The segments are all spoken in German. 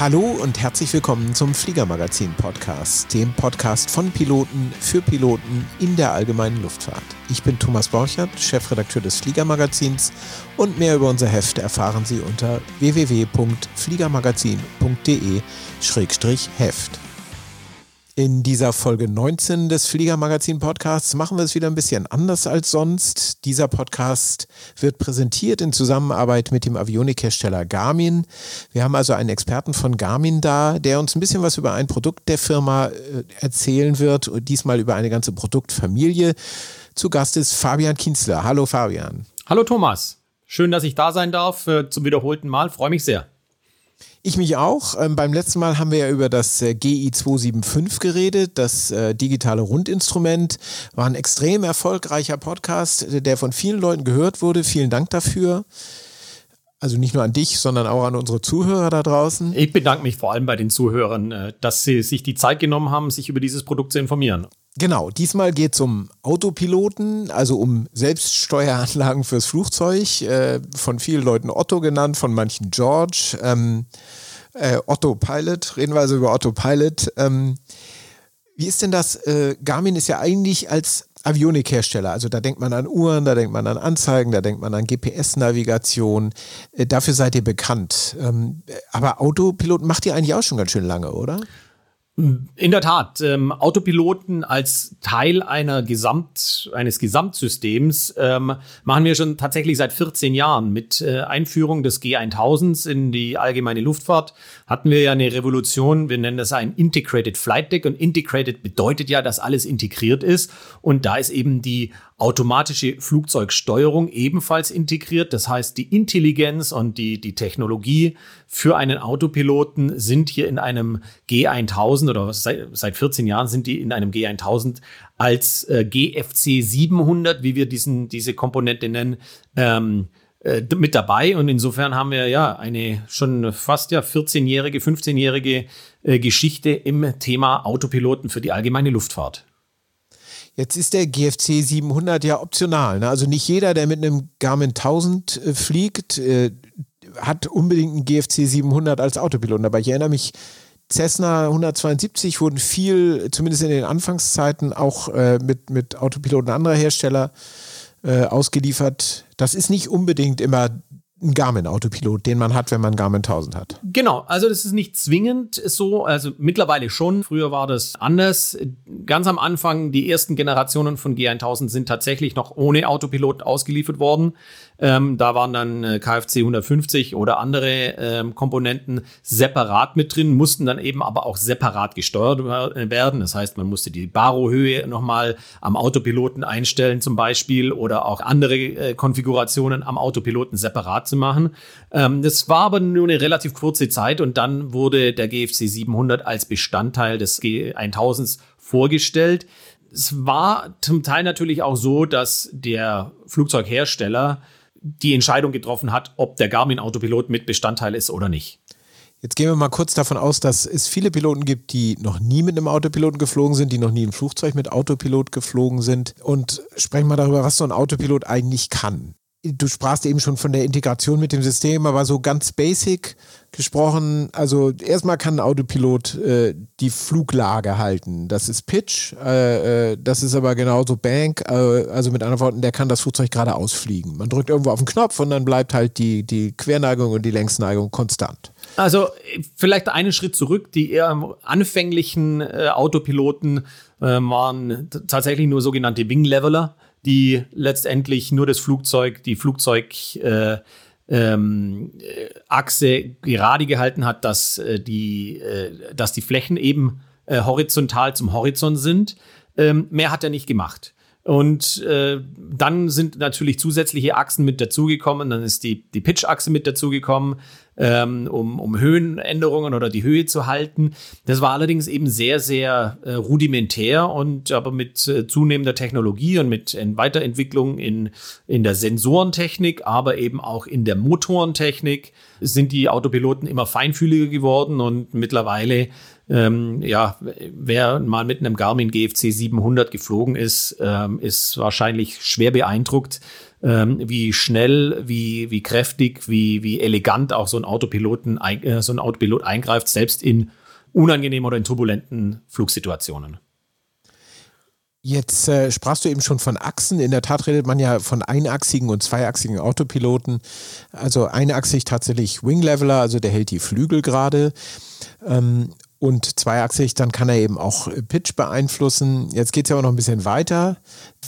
Hallo und herzlich willkommen zum Fliegermagazin Podcast, dem Podcast von Piloten für Piloten in der allgemeinen Luftfahrt. Ich bin Thomas Borchert, Chefredakteur des Fliegermagazins und mehr über unser Heft erfahren Sie unter www.fliegermagazin.de-heft. In dieser Folge 19 des Fliegermagazin Podcasts machen wir es wieder ein bisschen anders als sonst. Dieser Podcast wird präsentiert in Zusammenarbeit mit dem Avionikhersteller Garmin. Wir haben also einen Experten von Garmin da, der uns ein bisschen was über ein Produkt der Firma äh, erzählen wird und diesmal über eine ganze Produktfamilie. Zu Gast ist Fabian Kienzler. Hallo Fabian. Hallo Thomas. Schön, dass ich da sein darf äh, zum wiederholten Mal. Freue mich sehr. Ich mich auch. Ähm, beim letzten Mal haben wir ja über das äh, GI 275 geredet, das äh, digitale Rundinstrument. War ein extrem erfolgreicher Podcast, der von vielen Leuten gehört wurde. Vielen Dank dafür. Also nicht nur an dich, sondern auch an unsere Zuhörer da draußen. Ich bedanke mich vor allem bei den Zuhörern, äh, dass sie sich die Zeit genommen haben, sich über dieses Produkt zu informieren. Genau, diesmal geht es um Autopiloten, also um Selbststeueranlagen fürs Flugzeug, äh, von vielen Leuten Otto genannt, von manchen George. Ähm, äh, Otto Pilot, reden wir also über Otto Pilot. Ähm, wie ist denn das? Äh, Garmin ist ja eigentlich als Avionikhersteller, also da denkt man an Uhren, da denkt man an Anzeigen, da denkt man an GPS-Navigation. Äh, dafür seid ihr bekannt. Ähm, aber Autopilot macht ihr eigentlich auch schon ganz schön lange, oder? In der Tat, ähm, Autopiloten als Teil einer Gesamt, eines Gesamtsystems ähm, machen wir schon tatsächlich seit 14 Jahren. Mit äh, Einführung des G1000s in die allgemeine Luftfahrt hatten wir ja eine Revolution. Wir nennen das ein Integrated Flight Deck und Integrated bedeutet ja, dass alles integriert ist. Und da ist eben die automatische Flugzeugsteuerung ebenfalls integriert. Das heißt, die Intelligenz und die, die Technologie für einen Autopiloten sind hier in einem G1000 oder seit, seit 14 Jahren sind die in einem G1000 als äh, GFC 700, wie wir diesen, diese Komponente nennen, ähm, äh, mit dabei. Und insofern haben wir ja eine schon fast ja 14-jährige, 15-jährige äh, Geschichte im Thema Autopiloten für die allgemeine Luftfahrt. Jetzt ist der GFC 700 ja optional. Ne? Also nicht jeder, der mit einem Garmin 1000 äh, fliegt, äh, hat unbedingt einen GFC 700 als Autopilot. Aber ich erinnere mich, Cessna 172 wurden viel, zumindest in den Anfangszeiten, auch äh, mit, mit Autopiloten anderer Hersteller äh, ausgeliefert. Das ist nicht unbedingt immer ein Garmin-Autopilot, den man hat, wenn man Garmin 1000 hat. Genau, also das ist nicht zwingend so, also mittlerweile schon. Früher war das anders. Ganz am Anfang, die ersten Generationen von G1000 sind tatsächlich noch ohne Autopilot ausgeliefert worden. Ähm, da waren dann äh, KFC 150 oder andere ähm, Komponenten separat mit drin, mussten dann eben aber auch separat gesteuert werden. Das heißt, man musste die Barohöhe nochmal am Autopiloten einstellen zum Beispiel oder auch andere äh, Konfigurationen am Autopiloten separat zu machen. Ähm, das war aber nur eine relativ kurze Zeit und dann wurde der GFC 700 als Bestandteil des G1000s vorgestellt. Es war zum Teil natürlich auch so, dass der Flugzeughersteller die Entscheidung getroffen hat, ob der Garmin Autopilot mit Bestandteil ist oder nicht. Jetzt gehen wir mal kurz davon aus, dass es viele Piloten gibt, die noch nie mit einem Autopiloten geflogen sind, die noch nie im Flugzeug mit Autopilot geflogen sind. Und sprechen mal darüber, was so ein Autopilot eigentlich kann du sprachst eben schon von der Integration mit dem System, aber so ganz basic gesprochen, also erstmal kann ein Autopilot äh, die Fluglage halten. Das ist Pitch, äh, äh, das ist aber genauso Bank, äh, also mit anderen Worten, der kann das Flugzeug geradeaus fliegen. Man drückt irgendwo auf den Knopf und dann bleibt halt die, die Querneigung und die Längsneigung konstant. Also vielleicht einen Schritt zurück, die eher anfänglichen äh, Autopiloten äh, waren tatsächlich nur sogenannte Wing Leveler die letztendlich nur das Flugzeug, die Flugzeugachse äh, ähm, gerade gehalten hat, dass, äh, die, äh, dass die Flächen eben äh, horizontal zum Horizont sind. Ähm, mehr hat er nicht gemacht. Und äh, dann sind natürlich zusätzliche Achsen mit dazugekommen. Dann ist die, die Pitch-Achse mit dazugekommen, ähm, um, um Höhenänderungen oder die Höhe zu halten. Das war allerdings eben sehr, sehr äh, rudimentär und aber mit äh, zunehmender Technologie und mit in Weiterentwicklung in, in der Sensorentechnik, aber eben auch in der Motorentechnik sind die Autopiloten immer feinfühliger geworden und mittlerweile Ähm, ja, wer mal mit einem Garmin GFC 700 geflogen ist, ähm, ist wahrscheinlich schwer beeindruckt, ähm, wie schnell, wie, wie kräftig, wie, wie elegant auch so ein Autopiloten, äh, so ein Autopilot eingreift, selbst in unangenehmen oder in turbulenten Flugsituationen. Jetzt äh, sprachst du eben schon von Achsen. In der Tat redet man ja von einachsigen und zweiachsigen Autopiloten. Also einachsig tatsächlich Wing Leveler, also der hält die Flügel gerade. Ähm, und zweiachsig, dann kann er eben auch Pitch beeinflussen. Jetzt geht es ja auch noch ein bisschen weiter.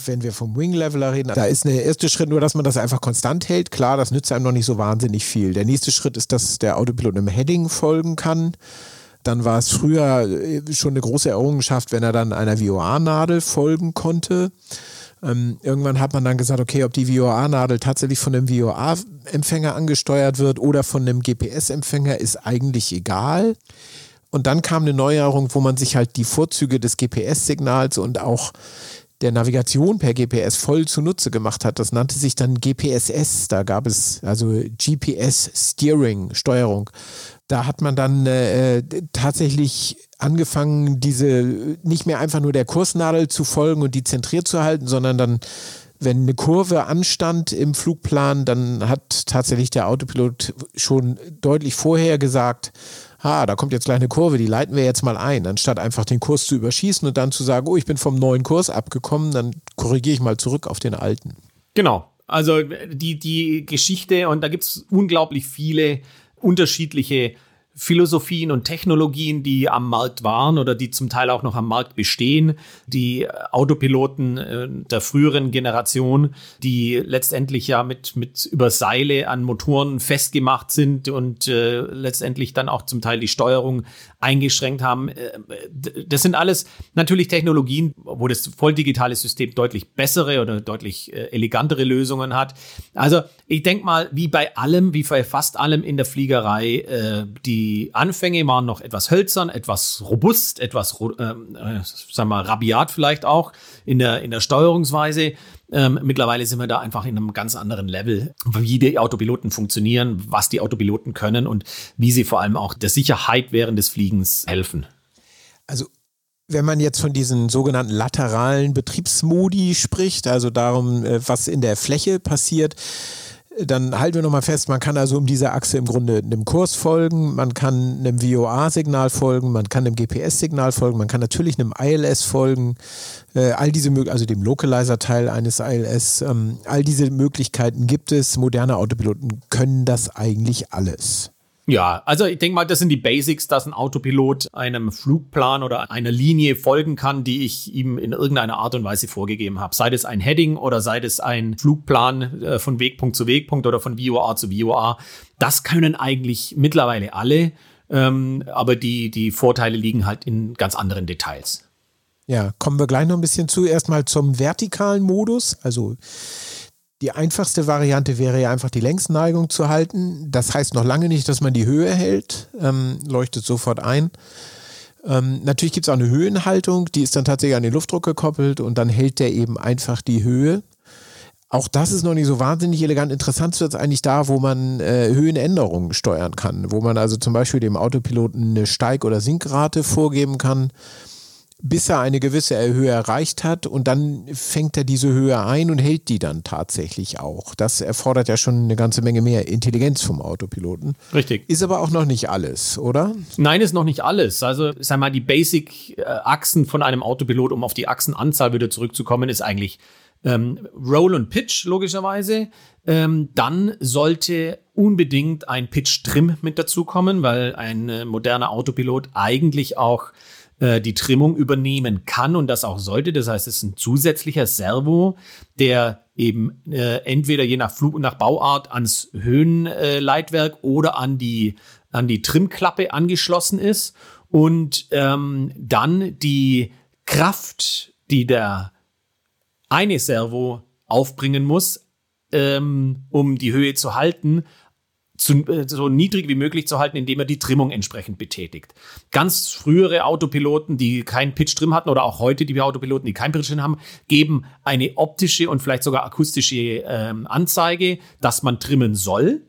Wenn wir vom Wing Leveler reden, da ist der erste Schritt nur, dass man das einfach konstant hält. Klar, das nützt einem noch nicht so wahnsinnig viel. Der nächste Schritt ist, dass der Autopilot einem Heading folgen kann. Dann war es früher äh, schon eine große Errungenschaft, wenn er dann einer VOA-Nadel folgen konnte. Ähm, irgendwann hat man dann gesagt, okay, ob die VOA-Nadel tatsächlich von einem VOA-Empfänger angesteuert wird oder von einem GPS-Empfänger, ist eigentlich egal. Und dann kam eine Neuerung, wo man sich halt die Vorzüge des GPS-Signals und auch der Navigation per GPS voll zunutze gemacht hat. Das nannte sich dann GPSS. Da gab es also GPS Steering, Steuerung. Da hat man dann äh, tatsächlich angefangen, diese nicht mehr einfach nur der Kursnadel zu folgen und die zentriert zu halten, sondern dann, wenn eine Kurve anstand im Flugplan, dann hat tatsächlich der Autopilot schon deutlich vorher gesagt, ha, da kommt jetzt gleich eine Kurve, die leiten wir jetzt mal ein, anstatt einfach den Kurs zu überschießen und dann zu sagen, oh, ich bin vom neuen Kurs abgekommen, dann korrigiere ich mal zurück auf den alten. Genau. Also die, die Geschichte, und da gibt es unglaublich viele unterschiedliche Philosophien und Technologien, die am Markt waren oder die zum Teil auch noch am Markt bestehen. Die Autopiloten äh, der früheren Generation, die letztendlich ja mit, mit über Seile an Motoren festgemacht sind und äh, letztendlich dann auch zum Teil die Steuerung eingeschränkt haben. Äh, das sind alles natürlich Technologien, wo das volldigitale System deutlich bessere oder deutlich äh, elegantere Lösungen hat. Also ich denke mal, wie bei allem, wie bei fast allem in der Fliegerei, äh, die Anfänge waren noch etwas hölzern, etwas robust, etwas, ähm, äh, sagen wir, rabiat vielleicht auch in der, in der Steuerungsweise. Ähm, mittlerweile sind wir da einfach in einem ganz anderen Level, wie die Autopiloten funktionieren, was die Autopiloten können und wie sie vor allem auch der Sicherheit während des Fliegens helfen. Also wenn man jetzt von diesen sogenannten lateralen Betriebsmodi spricht, also darum, äh, was in der Fläche passiert, dann halten wir nochmal fest, man kann also um diese Achse im Grunde einem Kurs folgen, man kann einem VOA-Signal folgen, man kann einem GPS-Signal folgen, man kann natürlich einem ILS folgen, äh, all diese also dem Localizer-Teil eines ILS, ähm, all diese Möglichkeiten gibt es. Moderne Autopiloten können das eigentlich alles. Ja, also ich denke mal, das sind die Basics, dass ein Autopilot einem Flugplan oder einer Linie folgen kann, die ich ihm in irgendeiner Art und Weise vorgegeben habe. Sei es ein Heading oder sei es ein Flugplan äh, von Wegpunkt zu Wegpunkt oder von VOA zu VOA. Das können eigentlich mittlerweile alle, ähm, aber die, die Vorteile liegen halt in ganz anderen Details. Ja, kommen wir gleich noch ein bisschen zu. Erstmal zum vertikalen Modus. Also die einfachste Variante wäre ja einfach die Längsneigung zu halten. Das heißt noch lange nicht, dass man die Höhe hält, ähm, leuchtet sofort ein. Ähm, natürlich gibt es auch eine Höhenhaltung, die ist dann tatsächlich an den Luftdruck gekoppelt und dann hält der eben einfach die Höhe. Auch das ist noch nicht so wahnsinnig elegant. Interessant wird es eigentlich da, wo man äh, Höhenänderungen steuern kann, wo man also zum Beispiel dem Autopiloten eine Steig- oder Sinkrate vorgeben kann bis er eine gewisse Höhe erreicht hat und dann fängt er diese Höhe ein und hält die dann tatsächlich auch. Das erfordert ja schon eine ganze Menge mehr Intelligenz vom Autopiloten. Richtig. Ist aber auch noch nicht alles, oder? Nein, ist noch nicht alles. Also, sag mal, die Basic-Achsen von einem Autopilot, um auf die Achsenanzahl wieder zurückzukommen, ist eigentlich ähm, Roll und Pitch, logischerweise. Ähm, dann sollte unbedingt ein Pitch-Trim mit dazukommen, weil ein äh, moderner Autopilot eigentlich auch äh, die Trimmung übernehmen kann und das auch sollte. Das heißt, es ist ein zusätzlicher Servo, der eben äh, entweder je nach Flug und nach Bauart ans Höhenleitwerk äh, oder an die, an die Trimmklappe angeschlossen ist und ähm, dann die Kraft, die der eine Servo aufbringen muss, ähm, um die Höhe zu halten, zu, äh, so niedrig wie möglich zu halten, indem er die Trimmung entsprechend betätigt. Ganz frühere Autopiloten, die keinen Pitch-Trim hatten oder auch heute die Autopiloten, die keinen Pitch-Trim haben, geben eine optische und vielleicht sogar akustische ähm, Anzeige, dass man trimmen soll,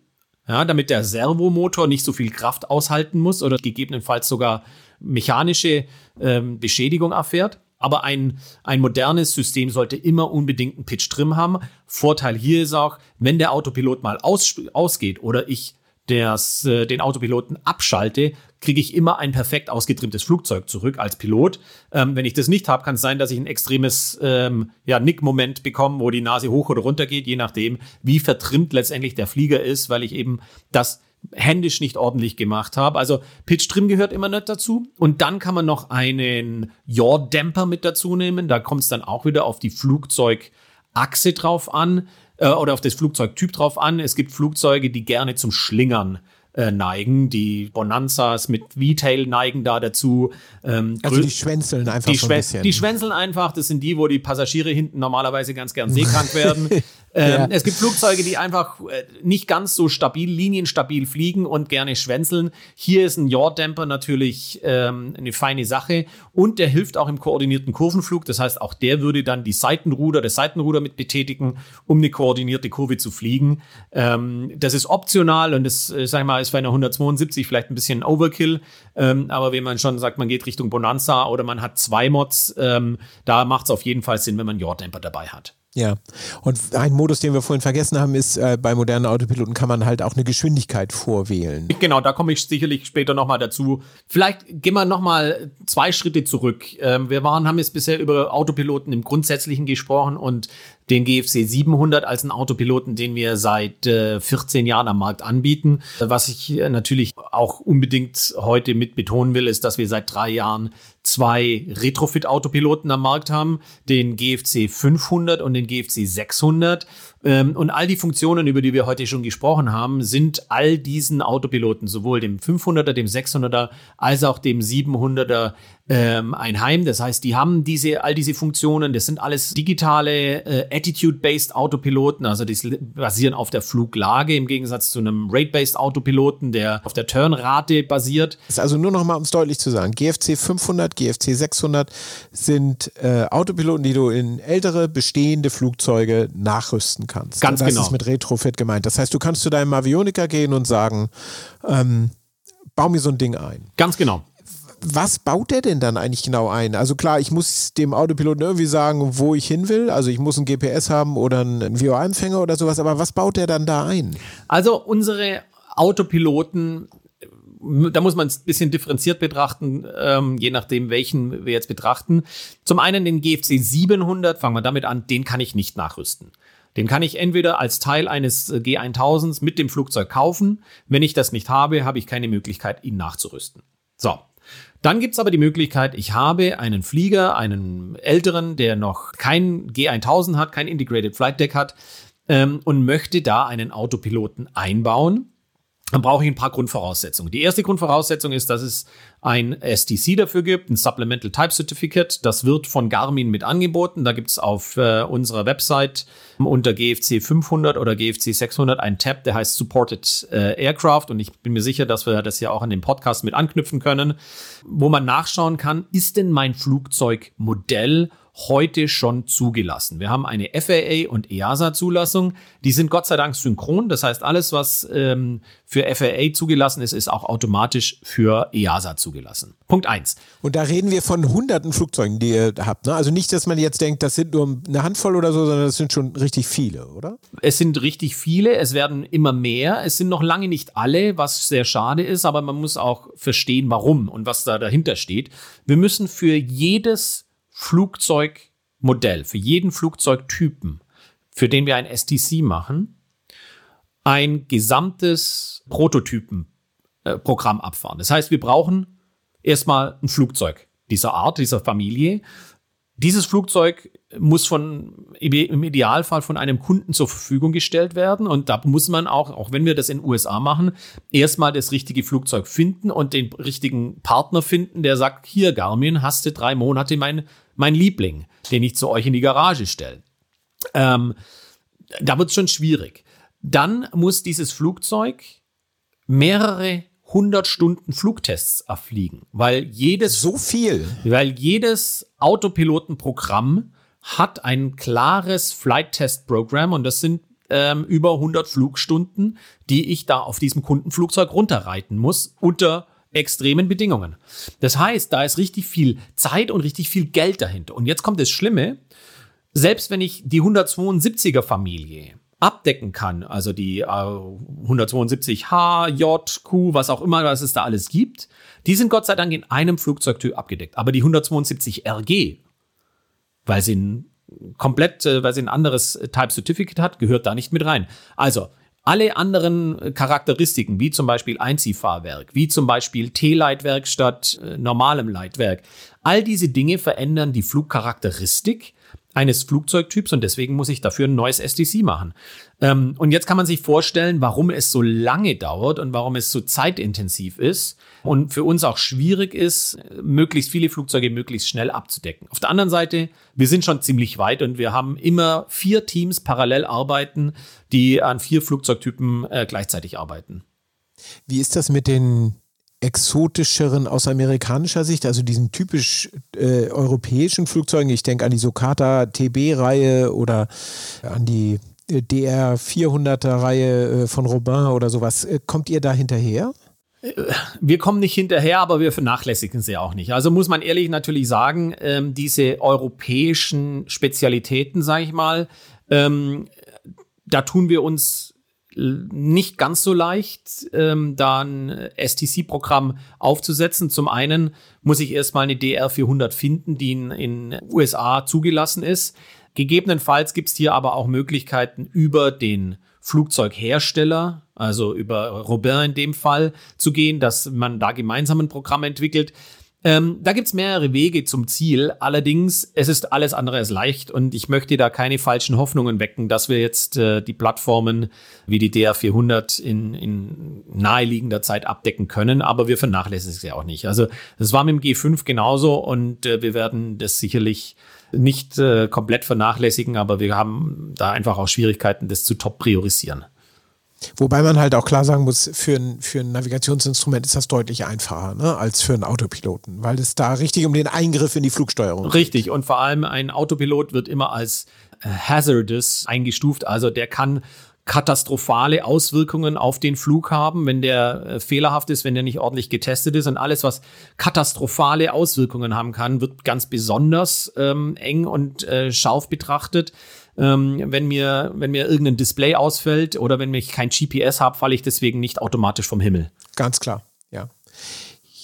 ja, damit der Servomotor nicht so viel Kraft aushalten muss oder gegebenenfalls sogar mechanische ähm, Beschädigung erfährt. Aber ein, ein modernes System sollte immer unbedingt einen Pitch Trim haben. Vorteil hier ist auch, wenn der Autopilot mal aus, ausgeht oder ich das, äh, den Autopiloten abschalte, kriege ich immer ein perfekt ausgetrimmtes Flugzeug zurück als Pilot. Ähm, wenn ich das nicht habe, kann es sein, dass ich ein extremes ähm, ja, Nick-Moment bekomme, wo die Nase hoch oder runter geht, je nachdem, wie vertrimmt letztendlich der Flieger ist, weil ich eben das händisch nicht ordentlich gemacht habe. Also Pitch Trim gehört immer nicht dazu. Und dann kann man noch einen Yaw-Dämper mit dazu nehmen. Da kommt es dann auch wieder auf die Flugzeugachse drauf an äh, oder auf das Flugzeugtyp drauf an. Es gibt Flugzeuge, die gerne zum Schlingern äh, neigen. Die Bonanzas mit V-Tail neigen da dazu. Ähm, also die schwänzeln einfach die, so ein bisschen. die schwänzeln einfach. Das sind die, wo die Passagiere hinten normalerweise ganz gern seekrank werden. Ähm, ja. Es gibt Flugzeuge, die einfach äh, nicht ganz so stabil, linienstabil fliegen und gerne schwänzeln. Hier ist ein Yaw-Dämper natürlich ähm, eine feine Sache und der hilft auch im koordinierten Kurvenflug. Das heißt, auch der würde dann die Seitenruder, das Seitenruder mit betätigen, um eine koordinierte Kurve zu fliegen. Ähm, das ist optional und das, äh, sag ich mal, ist bei einer 172 vielleicht ein bisschen Overkill. Ähm, aber wenn man schon sagt, man geht Richtung Bonanza oder man hat zwei Mods, ähm, da macht es auf jeden Fall Sinn, wenn man Yaw-Dämper dabei hat. Ja, und ein Modus, den wir vorhin vergessen haben, ist, äh, bei modernen Autopiloten kann man halt auch eine Geschwindigkeit vorwählen. Genau, da komme ich sicherlich später nochmal dazu. Vielleicht gehen wir nochmal zwei Schritte zurück. Ähm, wir waren, haben jetzt bisher über Autopiloten im Grundsätzlichen gesprochen und den GFC 700 als einen Autopiloten, den wir seit äh, 14 Jahren am Markt anbieten. Was ich äh, natürlich auch unbedingt heute mit betonen will, ist, dass wir seit drei Jahren zwei Retrofit-Autopiloten am Markt haben, den GFC 500 und den GFC 600. Ähm, und all die Funktionen, über die wir heute schon gesprochen haben, sind all diesen Autopiloten, sowohl dem 500er, dem 600er, als auch dem 700er ähm, ein Heim. Das heißt, die haben diese, all diese Funktionen. Das sind alles digitale äh, Attitude-based Autopiloten, also die basieren auf der Fluglage im Gegensatz zu einem Rate-based Autopiloten, der auf der Turnrate basiert. Das ist also nur noch mal, um es deutlich zu sagen, GFC 500, GFC 600 sind äh, Autopiloten, die du in ältere bestehende Flugzeuge nachrüsten kannst. Ganz das genau. Das ist mit Retrofit gemeint. Das heißt, du kannst zu deinem Avioniker gehen und sagen, ähm, bau mir so ein Ding ein. Ganz genau was baut der denn dann eigentlich genau ein? Also klar, ich muss dem Autopiloten irgendwie sagen, wo ich hin will. Also ich muss ein GPS haben oder einen VOA-Empfänger oder sowas. Aber was baut der dann da ein? Also unsere Autopiloten da muss man es ein bisschen differenziert betrachten, ähm, je nachdem, welchen wir jetzt betrachten. Zum einen den GFC 700, fangen wir damit an, den kann ich nicht nachrüsten. Den kann ich entweder als Teil eines äh, G1000s mit dem Flugzeug kaufen. Wenn ich das nicht habe, habe ich keine Möglichkeit, ihn nachzurüsten. So. Dann gibt's aber die Möglichkeit, ich habe einen Flieger, einen älteren, der noch kein G1000 hat, kein Integrated Flight Deck hat ähm, und möchte da einen Autopiloten einbauen dann brauche ich ein paar Grundvoraussetzungen. Die erste Grundvoraussetzung ist, dass es ein STC dafür gibt, ein Supplemental Type Certificate. Das wird von Garmin mit angeboten. Da gibt es auf äh, unserer Website unter GFC 500 oder GFC 600 einen Tab, der heißt Supported äh, Aircraft. Und ich bin mir sicher, dass wir das ja auch an dem Podcast mit anknüpfen können, wo man nachschauen kann, ist denn mein Flugzeugmodell heute schon zugelassen. Wir haben eine FAA und EASA-Zulassung. Die sind Gott sei Dank synchron. Das heißt, alles, was ähm, für FAA zugelassen ist, ist auch automatisch für EASA zugelassen. Punkt eins. Und da reden wir von hunderten Flugzeugen, die ihr habt. Ne? Also nicht, dass man jetzt denkt, das sind nur eine Handvoll oder so, sondern das sind schon richtig viele, oder? Es sind richtig viele. Es werden immer mehr. Es sind noch lange nicht alle, was sehr schade ist, aber man muss auch verstehen, warum und was da dahinter steht. Wir müssen für jedes Flugzeugmodell, für jeden Flugzeugtypen, für den wir ein STC machen, ein gesamtes Prototypenprogramm äh, abfahren. Das heißt, wir brauchen erstmal ein Flugzeug dieser Art, dieser Familie. Dieses Flugzeug muss von, im Idealfall von einem Kunden zur Verfügung gestellt werden. Und da muss man auch, auch wenn wir das in den USA machen, erstmal das richtige Flugzeug finden und den richtigen Partner finden, der sagt, hier Garmin, hast du drei Monate mein mein Liebling, den ich zu euch in die Garage stelle. Ähm, da wird es schon schwierig. Dann muss dieses Flugzeug mehrere hundert Stunden Flugtests erfliegen, weil jedes so viel, weil jedes Autopilotenprogramm hat ein klares Flight Test Programm und das sind ähm, über 100 Flugstunden, die ich da auf diesem Kundenflugzeug runterreiten muss unter extremen Bedingungen. Das heißt, da ist richtig viel Zeit und richtig viel Geld dahinter. Und jetzt kommt das Schlimme, selbst wenn ich die 172er Familie abdecken kann, also die äh, 172H, J, Q, was auch immer, was es da alles gibt, die sind Gott sei Dank in einem Flugzeugtyp abgedeckt. Aber die 172 RG, weil sie ein komplett, äh, weil sie ein anderes Type Certificate hat, gehört da nicht mit rein. Also, alle anderen Charakteristiken, wie zum Beispiel Einziehfahrwerk, wie zum Beispiel T-Leitwerk statt äh, normalem Leitwerk, all diese Dinge verändern die Flugcharakteristik eines Flugzeugtyps und deswegen muss ich dafür ein neues STC machen. Ähm, und jetzt kann man sich vorstellen, warum es so lange dauert und warum es so zeitintensiv ist und für uns auch schwierig ist, möglichst viele Flugzeuge möglichst schnell abzudecken. Auf der anderen Seite, wir sind schon ziemlich weit und wir haben immer vier Teams parallel arbeiten, die an vier Flugzeugtypen äh, gleichzeitig arbeiten. Wie ist das mit den exotischeren aus amerikanischer Sicht, also diesen typisch äh, europäischen Flugzeugen. Ich denke an die Socata TB-Reihe oder an die äh, DR 400er Reihe äh, von Robin oder sowas. Äh, kommt ihr da hinterher? Wir kommen nicht hinterher, aber wir vernachlässigen sie auch nicht. Also muss man ehrlich natürlich sagen, ähm, diese europäischen Spezialitäten, sage ich mal, ähm, da tun wir uns nicht ganz so leicht, ähm, da ein STC-Programm aufzusetzen. Zum einen muss ich erstmal eine DR400 finden, die in, in USA zugelassen ist. Gegebenenfalls gibt es hier aber auch Möglichkeiten über den Flugzeughersteller, also über Robin in dem Fall, zu gehen, dass man da gemeinsam ein Programm entwickelt. Ähm, da gibt's mehrere Wege zum Ziel. Allerdings, es ist alles andere als leicht und ich möchte da keine falschen Hoffnungen wecken, dass wir jetzt äh, die Plattformen wie die DR400 in, in naheliegender Zeit abdecken können, aber wir vernachlässigen sie auch nicht. Also das war mit dem G5 genauso und äh, wir werden das sicherlich nicht äh, komplett vernachlässigen, aber wir haben da einfach auch Schwierigkeiten, das zu top priorisieren. Wobei man halt auch klar sagen muss, für ein, für ein Navigationsinstrument ist das deutlich einfacher ne, als für einen Autopiloten, weil es da richtig um den Eingriff in die Flugsteuerung geht. Richtig, und vor allem ein Autopilot wird immer als äh, hazardous eingestuft, also der kann katastrophale Auswirkungen auf den Flug haben, wenn der äh, fehlerhaft ist, wenn der nicht ordentlich getestet ist. Und alles, was katastrophale Auswirkungen haben kann, wird ganz besonders ähm, eng und äh, scharf betrachtet. Ähm, wenn, mir, wenn mir irgendein Display ausfällt oder wenn ich kein GPS habe, falle ich deswegen nicht automatisch vom Himmel. Ganz klar, ja.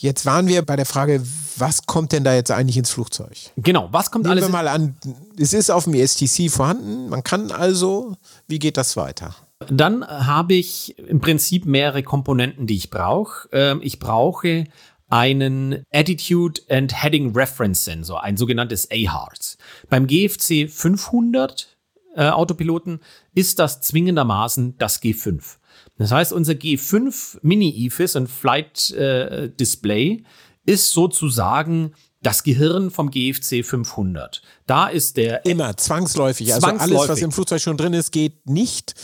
Jetzt waren wir bei der Frage, was kommt denn da jetzt eigentlich ins Flugzeug? Genau, was kommt Nehmen alles? wir mal an, es ist auf dem ESTC vorhanden, man kann also, wie geht das weiter? Dann habe ich im Prinzip mehrere Komponenten, die ich brauche. Ähm, ich brauche einen Attitude and Heading Reference Sensor, ein sogenanntes AHARS. Beim GFC 500 äh, Autopiloten ist das zwingendermaßen das G5. Das heißt, unser G5 Mini-EFIS und Flight äh, Display ist sozusagen das Gehirn vom GFC 500. Da ist der immer zwangsläufig. zwangsläufig. Also alles, was im Flugzeug schon drin ist, geht nicht.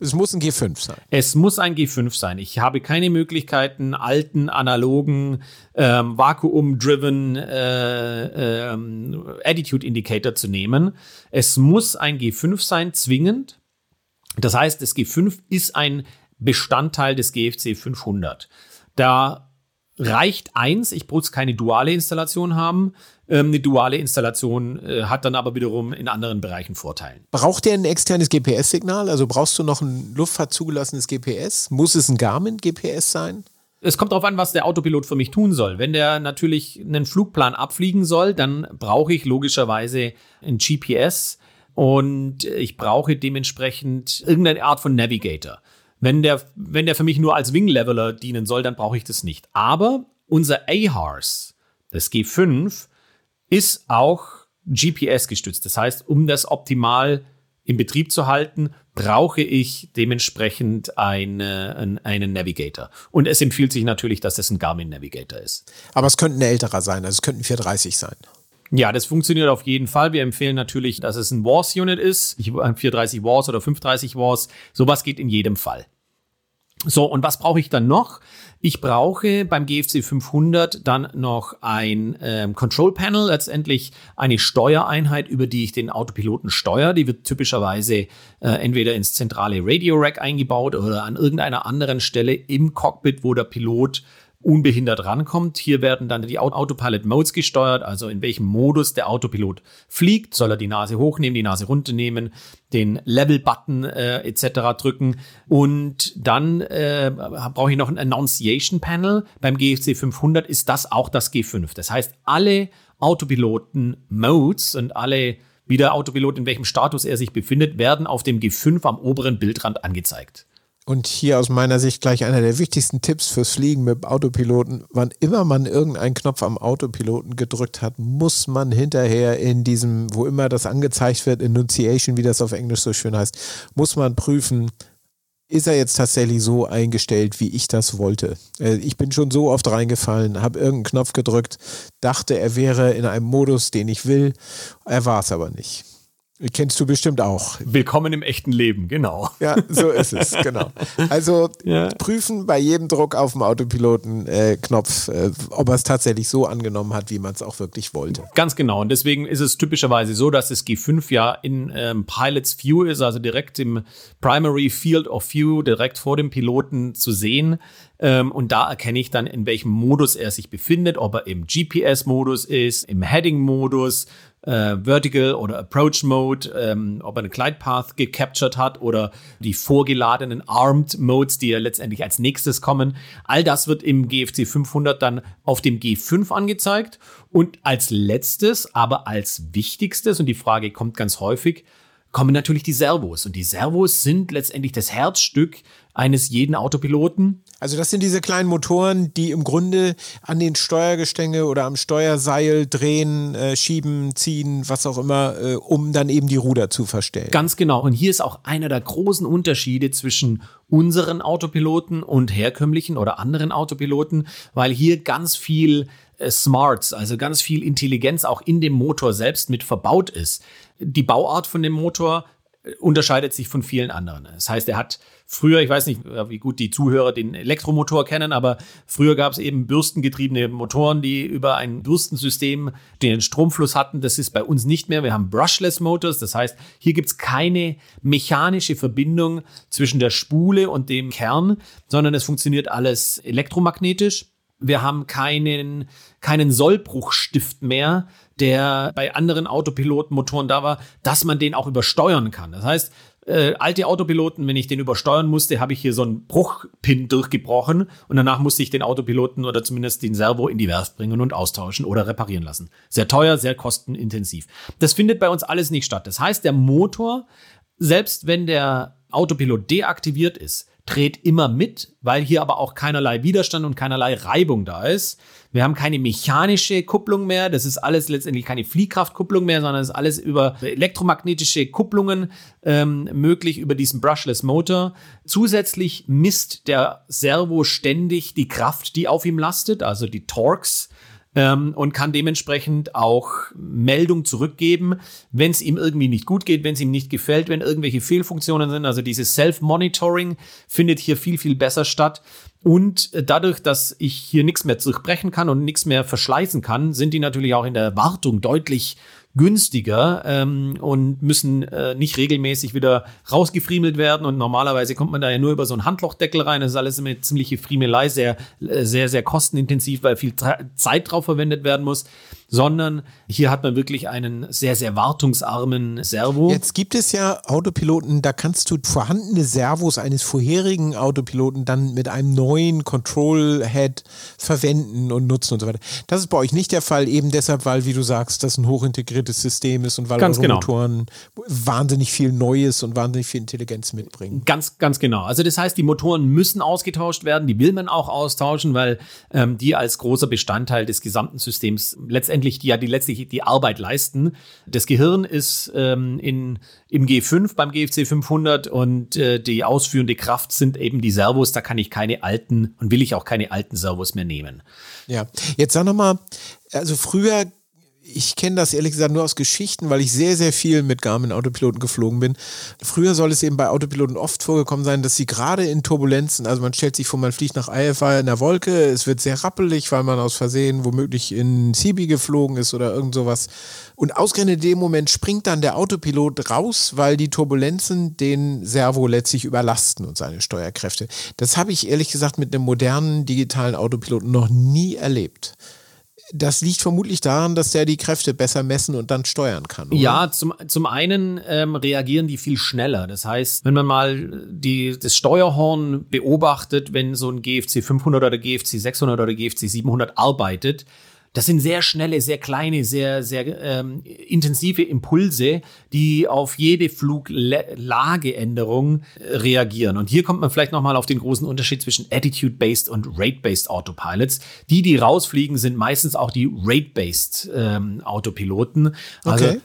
Es muss ein G5 sein. Es muss ein G5 sein. Ich habe keine Möglichkeiten, alten, analogen, ähm, Vakuum-driven äh, ähm, Attitude Indicator zu nehmen. Es muss ein G5 sein, zwingend. Das heißt, das G5 ist ein Bestandteil des GFC 500. Da reicht eins, ich muss keine duale Installation haben. Ähm, eine duale Installation äh, hat dann aber wiederum in anderen Bereichen Vorteile. Braucht der ein externes GPS-Signal? Also brauchst du noch ein luftfahrtzugelassenes GPS? Muss es ein Garmin-GPS sein? Es kommt darauf an, was der Autopilot für mich tun soll. Wenn der natürlich einen Flugplan abfliegen soll, dann brauche ich logischerweise ein GPS und ich brauche dementsprechend irgendeine Art von Navigator. Wenn der, wenn der für mich nur als Wing-Leveler dienen soll, dann brauche ich das nicht. Aber unser AHARS, das G5, ist auch GPS gestützt. Das heißt, um das optimal in Betrieb zu halten, brauche ich dementsprechend eine, einen Navigator. Und es empfiehlt sich natürlich, dass es ein Garmin Navigator ist. Aber es könnte ein älterer sein, also es könnte ein 430 sein. Ja, das funktioniert auf jeden Fall. Wir empfehlen natürlich, dass es ein Wars-Unit ist, 430 Wars oder 530 Wars. Sowas geht in jedem Fall. So, und was brauche ich dann noch? Ich brauche beim GFC 500 dann noch ein ähm, Control Panel, letztendlich eine Steuereinheit, über die ich den Autopiloten steuere. Die wird typischerweise äh, entweder ins zentrale Radio Rack eingebaut oder an irgendeiner anderen Stelle im Cockpit, wo der Pilot unbehindert rankommt. Hier werden dann die Autopilot Modes gesteuert, also in welchem Modus der Autopilot fliegt. Soll er die Nase hochnehmen, die Nase runternehmen, den Level-Button äh, etc. drücken. Und dann äh, brauche ich noch ein Annunciation Panel. Beim GFC 500 ist das auch das G5. Das heißt, alle Autopiloten-Modes und alle wie der Autopilot in welchem Status er sich befindet, werden auf dem G5 am oberen Bildrand angezeigt. Und hier aus meiner Sicht gleich einer der wichtigsten Tipps fürs Fliegen mit Autopiloten. Wann immer man irgendeinen Knopf am Autopiloten gedrückt hat, muss man hinterher in diesem, wo immer das angezeigt wird, Enunciation, wie das auf Englisch so schön heißt, muss man prüfen, ist er jetzt tatsächlich so eingestellt, wie ich das wollte. Äh, ich bin schon so oft reingefallen, habe irgendeinen Knopf gedrückt, dachte, er wäre in einem Modus, den ich will. Er war es aber nicht. Kennst du bestimmt auch. Willkommen im echten Leben, genau. Ja, so ist es, genau. Also ja. prüfen bei jedem Druck auf dem Autopiloten-Knopf, äh, äh, ob er es tatsächlich so angenommen hat, wie man es auch wirklich wollte. Ganz genau. Und deswegen ist es typischerweise so, dass das G5 ja in ähm, Pilots View ist, also direkt im Primary Field of View, direkt vor dem Piloten zu sehen. Ähm, und da erkenne ich dann, in welchem Modus er sich befindet, ob er im GPS-Modus ist, im Heading-Modus äh, Vertical oder Approach Mode, ähm, ob er eine Glide Path gecaptured hat oder die vorgeladenen Armed Modes, die ja letztendlich als nächstes kommen. All das wird im GFC 500 dann auf dem G5 angezeigt. Und als letztes, aber als wichtigstes, und die Frage kommt ganz häufig, kommen natürlich die Servos. Und die Servos sind letztendlich das Herzstück eines jeden Autopiloten. Also das sind diese kleinen Motoren, die im Grunde an den Steuergestänge oder am Steuerseil drehen, äh, schieben, ziehen, was auch immer, äh, um dann eben die Ruder zu verstellen. Ganz genau. Und hier ist auch einer der großen Unterschiede zwischen unseren Autopiloten und herkömmlichen oder anderen Autopiloten, weil hier ganz viel äh, Smarts, also ganz viel Intelligenz auch in dem Motor selbst mit verbaut ist. Die Bauart von dem Motor unterscheidet sich von vielen anderen. Das heißt, er hat Früher, ich weiß nicht, wie gut die Zuhörer den Elektromotor kennen, aber früher gab es eben bürstengetriebene Motoren, die über ein Bürstensystem den Stromfluss hatten. Das ist bei uns nicht mehr. Wir haben Brushless Motors. Das heißt, hier gibt es keine mechanische Verbindung zwischen der Spule und dem Kern, sondern es funktioniert alles elektromagnetisch. Wir haben keinen, keinen Sollbruchstift mehr, der bei anderen Autopilotenmotoren da war, dass man den auch übersteuern kann. Das heißt, äh, alte Autopiloten, wenn ich den übersteuern musste, habe ich hier so einen Bruchpin durchgebrochen und danach musste ich den Autopiloten oder zumindest den Servo in die Werft bringen und austauschen oder reparieren lassen. Sehr teuer, sehr kostenintensiv. Das findet bei uns alles nicht statt. Das heißt, der Motor, selbst wenn der Autopilot deaktiviert ist, dreht immer mit, weil hier aber auch keinerlei Widerstand und keinerlei Reibung da ist. Wir haben keine mechanische Kupplung mehr. Das ist alles letztendlich keine Fliehkraftkupplung mehr, sondern es ist alles über elektromagnetische Kupplungen ähm, möglich über diesen Brushless Motor. Zusätzlich misst der Servo ständig die Kraft, die auf ihm lastet, also die Torques ähm, und kann dementsprechend auch Meldung zurückgeben, wenn es ihm irgendwie nicht gut geht, wenn es ihm nicht gefällt, wenn irgendwelche Fehlfunktionen sind. Also dieses Self-Monitoring findet hier viel, viel besser statt. Und dadurch, dass ich hier nichts mehr durchbrechen kann und nichts mehr verschleißen kann, sind die natürlich auch in der Wartung deutlich günstiger ähm, und müssen äh, nicht regelmäßig wieder rausgefriemelt werden. Und normalerweise kommt man da ja nur über so einen Handlochdeckel rein. Das ist alles eine ziemliche Friemelei, sehr, äh, sehr, sehr kostenintensiv, weil viel Zeit drauf verwendet werden muss sondern hier hat man wirklich einen sehr, sehr wartungsarmen Servo. Jetzt gibt es ja Autopiloten, da kannst du vorhandene Servos eines vorherigen Autopiloten dann mit einem neuen Control Head verwenden und nutzen und so weiter. Das ist bei euch nicht der Fall, eben deshalb, weil, wie du sagst, das ein hochintegriertes System ist und weil ganz eure genau. Motoren wahnsinnig viel Neues und wahnsinnig viel Intelligenz mitbringen. Ganz, ganz genau. Also das heißt, die Motoren müssen ausgetauscht werden, die will man auch austauschen, weil ähm, die als großer Bestandteil des gesamten Systems letztendlich letztendlich die ja die letztlich die Arbeit leisten. Das Gehirn ist ähm, in, im G5 beim GFC 500 und äh, die ausführende Kraft sind eben die Servos. Da kann ich keine alten und will ich auch keine alten Servos mehr nehmen. Ja, jetzt sag noch mal, also früher Ich kenne das ehrlich gesagt nur aus Geschichten, weil ich sehr, sehr viel mit Garmin Autopiloten geflogen bin. Früher soll es eben bei Autopiloten oft vorgekommen sein, dass sie gerade in Turbulenzen, also man stellt sich vor, man fliegt nach IFA in der Wolke, es wird sehr rappelig, weil man aus Versehen womöglich in Sibi geflogen ist oder irgend sowas. Und ausgerechnet in dem Moment springt dann der Autopilot raus, weil die Turbulenzen den Servo letztlich überlasten und seine Steuerkräfte. Das habe ich ehrlich gesagt mit einem modernen digitalen Autopiloten noch nie erlebt. Das liegt vermutlich daran, dass der die Kräfte besser messen und dann steuern kann. Oder? Ja, zum, zum einen ähm, reagieren die viel schneller. Das heißt, wenn man mal die, das Steuerhorn beobachtet, wenn so ein GFC 500 oder GFC 600 oder GFC 700 arbeitet, das sind sehr schnelle, sehr kleine, sehr, sehr ähm, intensive Impulse, die auf jede Fluglageänderung äh, reagieren. Und hier kommt man vielleicht nochmal auf den großen Unterschied zwischen Attitude-Based und Rate-Based Autopilots. Die, die rausfliegen, sind meistens auch die Rate-Based ähm, Autopiloten. Also okay.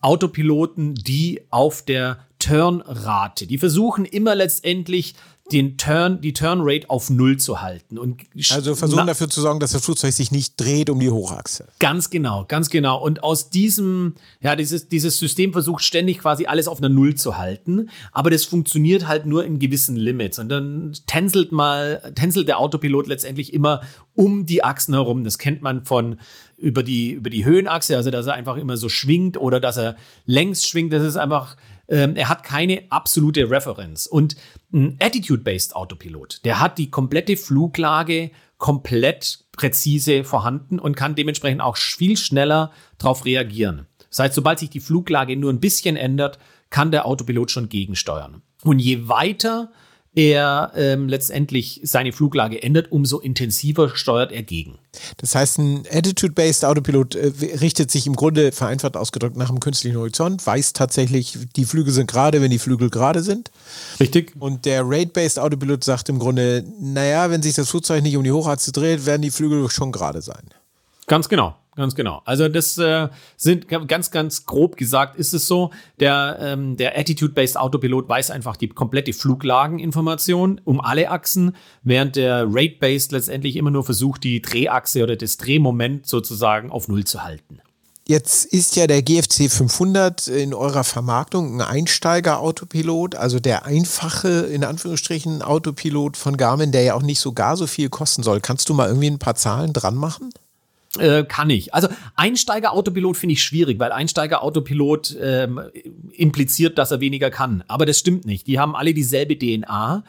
Autopiloten, die auf der Turnrate, die versuchen immer letztendlich den Turn, die Turnrate auf Null zu halten. Und also versuchen dafür zu sorgen, dass das Flugzeug sich nicht dreht um die Hochachse. Ganz genau, ganz genau. Und aus diesem, ja, dieses, dieses System versucht ständig quasi alles auf einer Null zu halten. Aber das funktioniert halt nur in gewissen Limits. Und dann tänzelt mal, tänzelt der Autopilot letztendlich immer um die Achsen herum. Das kennt man von über die, über die Höhenachse, also dass er einfach immer so schwingt oder dass er längs schwingt. Das ist einfach, ähm, er hat keine absolute Referenz. Und ein Attitude-Based Autopilot, der hat die komplette Fluglage komplett präzise vorhanden und kann dementsprechend auch viel schneller darauf reagieren. Das heißt, sobald sich die Fluglage nur ein bisschen ändert, kann der Autopilot schon gegensteuern. Und je weiter er ähm, letztendlich seine Fluglage ändert, umso intensiver steuert er gegen. Das heißt, ein Attitude-Based Autopilot äh, richtet sich im Grunde vereinfacht ausgedrückt nach dem künstlichen Horizont, weiß tatsächlich, die Flügel sind gerade, wenn die Flügel gerade sind. Richtig. Und der Rate-Based Autopilot sagt im Grunde, naja, wenn sich das Flugzeug nicht um die Hochachse dreht, werden die Flügel schon gerade sein. Ganz genau ganz genau. Also das äh, sind ganz, ganz grob gesagt ist es so, der, ähm, der Attitude-Based Autopilot weiß einfach die komplette Fluglageninformation um alle Achsen, während der Rate-Based letztendlich immer nur versucht, die Drehachse oder das Drehmoment sozusagen auf Null zu halten. Jetzt ist ja der GFC 500 in eurer Vermarktung ein Einsteiger-Autopilot, also der einfache, in Anführungsstrichen, Autopilot von Garmin, der ja auch nicht so gar so viel kosten soll. Kannst du mal irgendwie ein paar Zahlen dran machen? Äh, kann ich. Also Einsteiger-Autopilot finde ich schwierig, weil Einsteiger-Autopilot ähm, impliziert, dass er weniger kann. Aber das stimmt nicht. Die haben alle dieselbe DNA.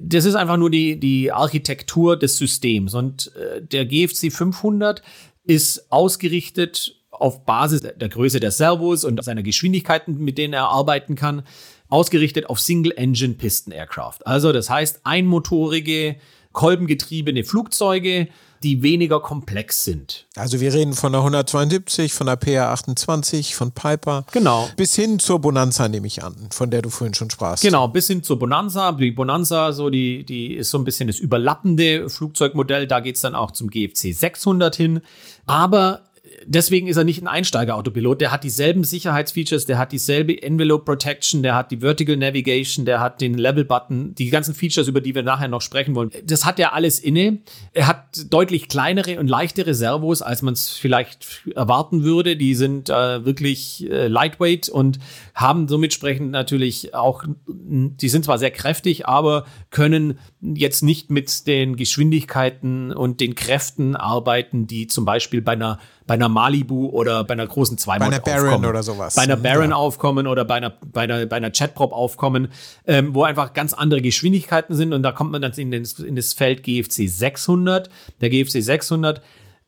Das ist einfach nur die, die Architektur des Systems. Und äh, der GFC 500 ist ausgerichtet auf Basis der Größe der Servos und seiner Geschwindigkeiten, mit denen er arbeiten kann, ausgerichtet auf Single-Engine-Pisten-Aircraft. Also das heißt, einmotorige, kolbengetriebene Flugzeuge, die weniger komplex sind. Also wir reden von der 172, von der PA28, von Piper. Genau. Bis hin zur Bonanza nehme ich an, von der du vorhin schon sprachst. Genau, bis hin zur Bonanza. Die Bonanza, so die, die ist so ein bisschen das überlappende Flugzeugmodell. Da geht es dann auch zum GFC 600 hin. Aber deswegen ist er nicht ein Einsteiger-Autopilot. Der hat dieselben Sicherheitsfeatures, der hat dieselbe Envelope Protection, der hat die Vertical Navigation, der hat den Level-Button, die ganzen Features, über die wir nachher noch sprechen wollen. Das hat er alles inne. Er hat deutlich kleinere und leichtere Servos, als man es vielleicht erwarten würde. Die sind äh, wirklich äh, lightweight und haben somit sprechend natürlich auch, die sind zwar sehr kräftig, aber können jetzt nicht mit den Geschwindigkeiten und den Kräften arbeiten, die zum Beispiel bei einer bei einer Malibu oder bei einer großen Zweimod Bei einer Baron aufkommen. oder sowas. Bei einer Baron ja. aufkommen oder bei einer, bei einer, bei einer Chatprop aufkommen, ähm, wo einfach ganz andere Geschwindigkeiten sind und da kommt man dann in, den, in das Feld GFC 600. Der GFC 600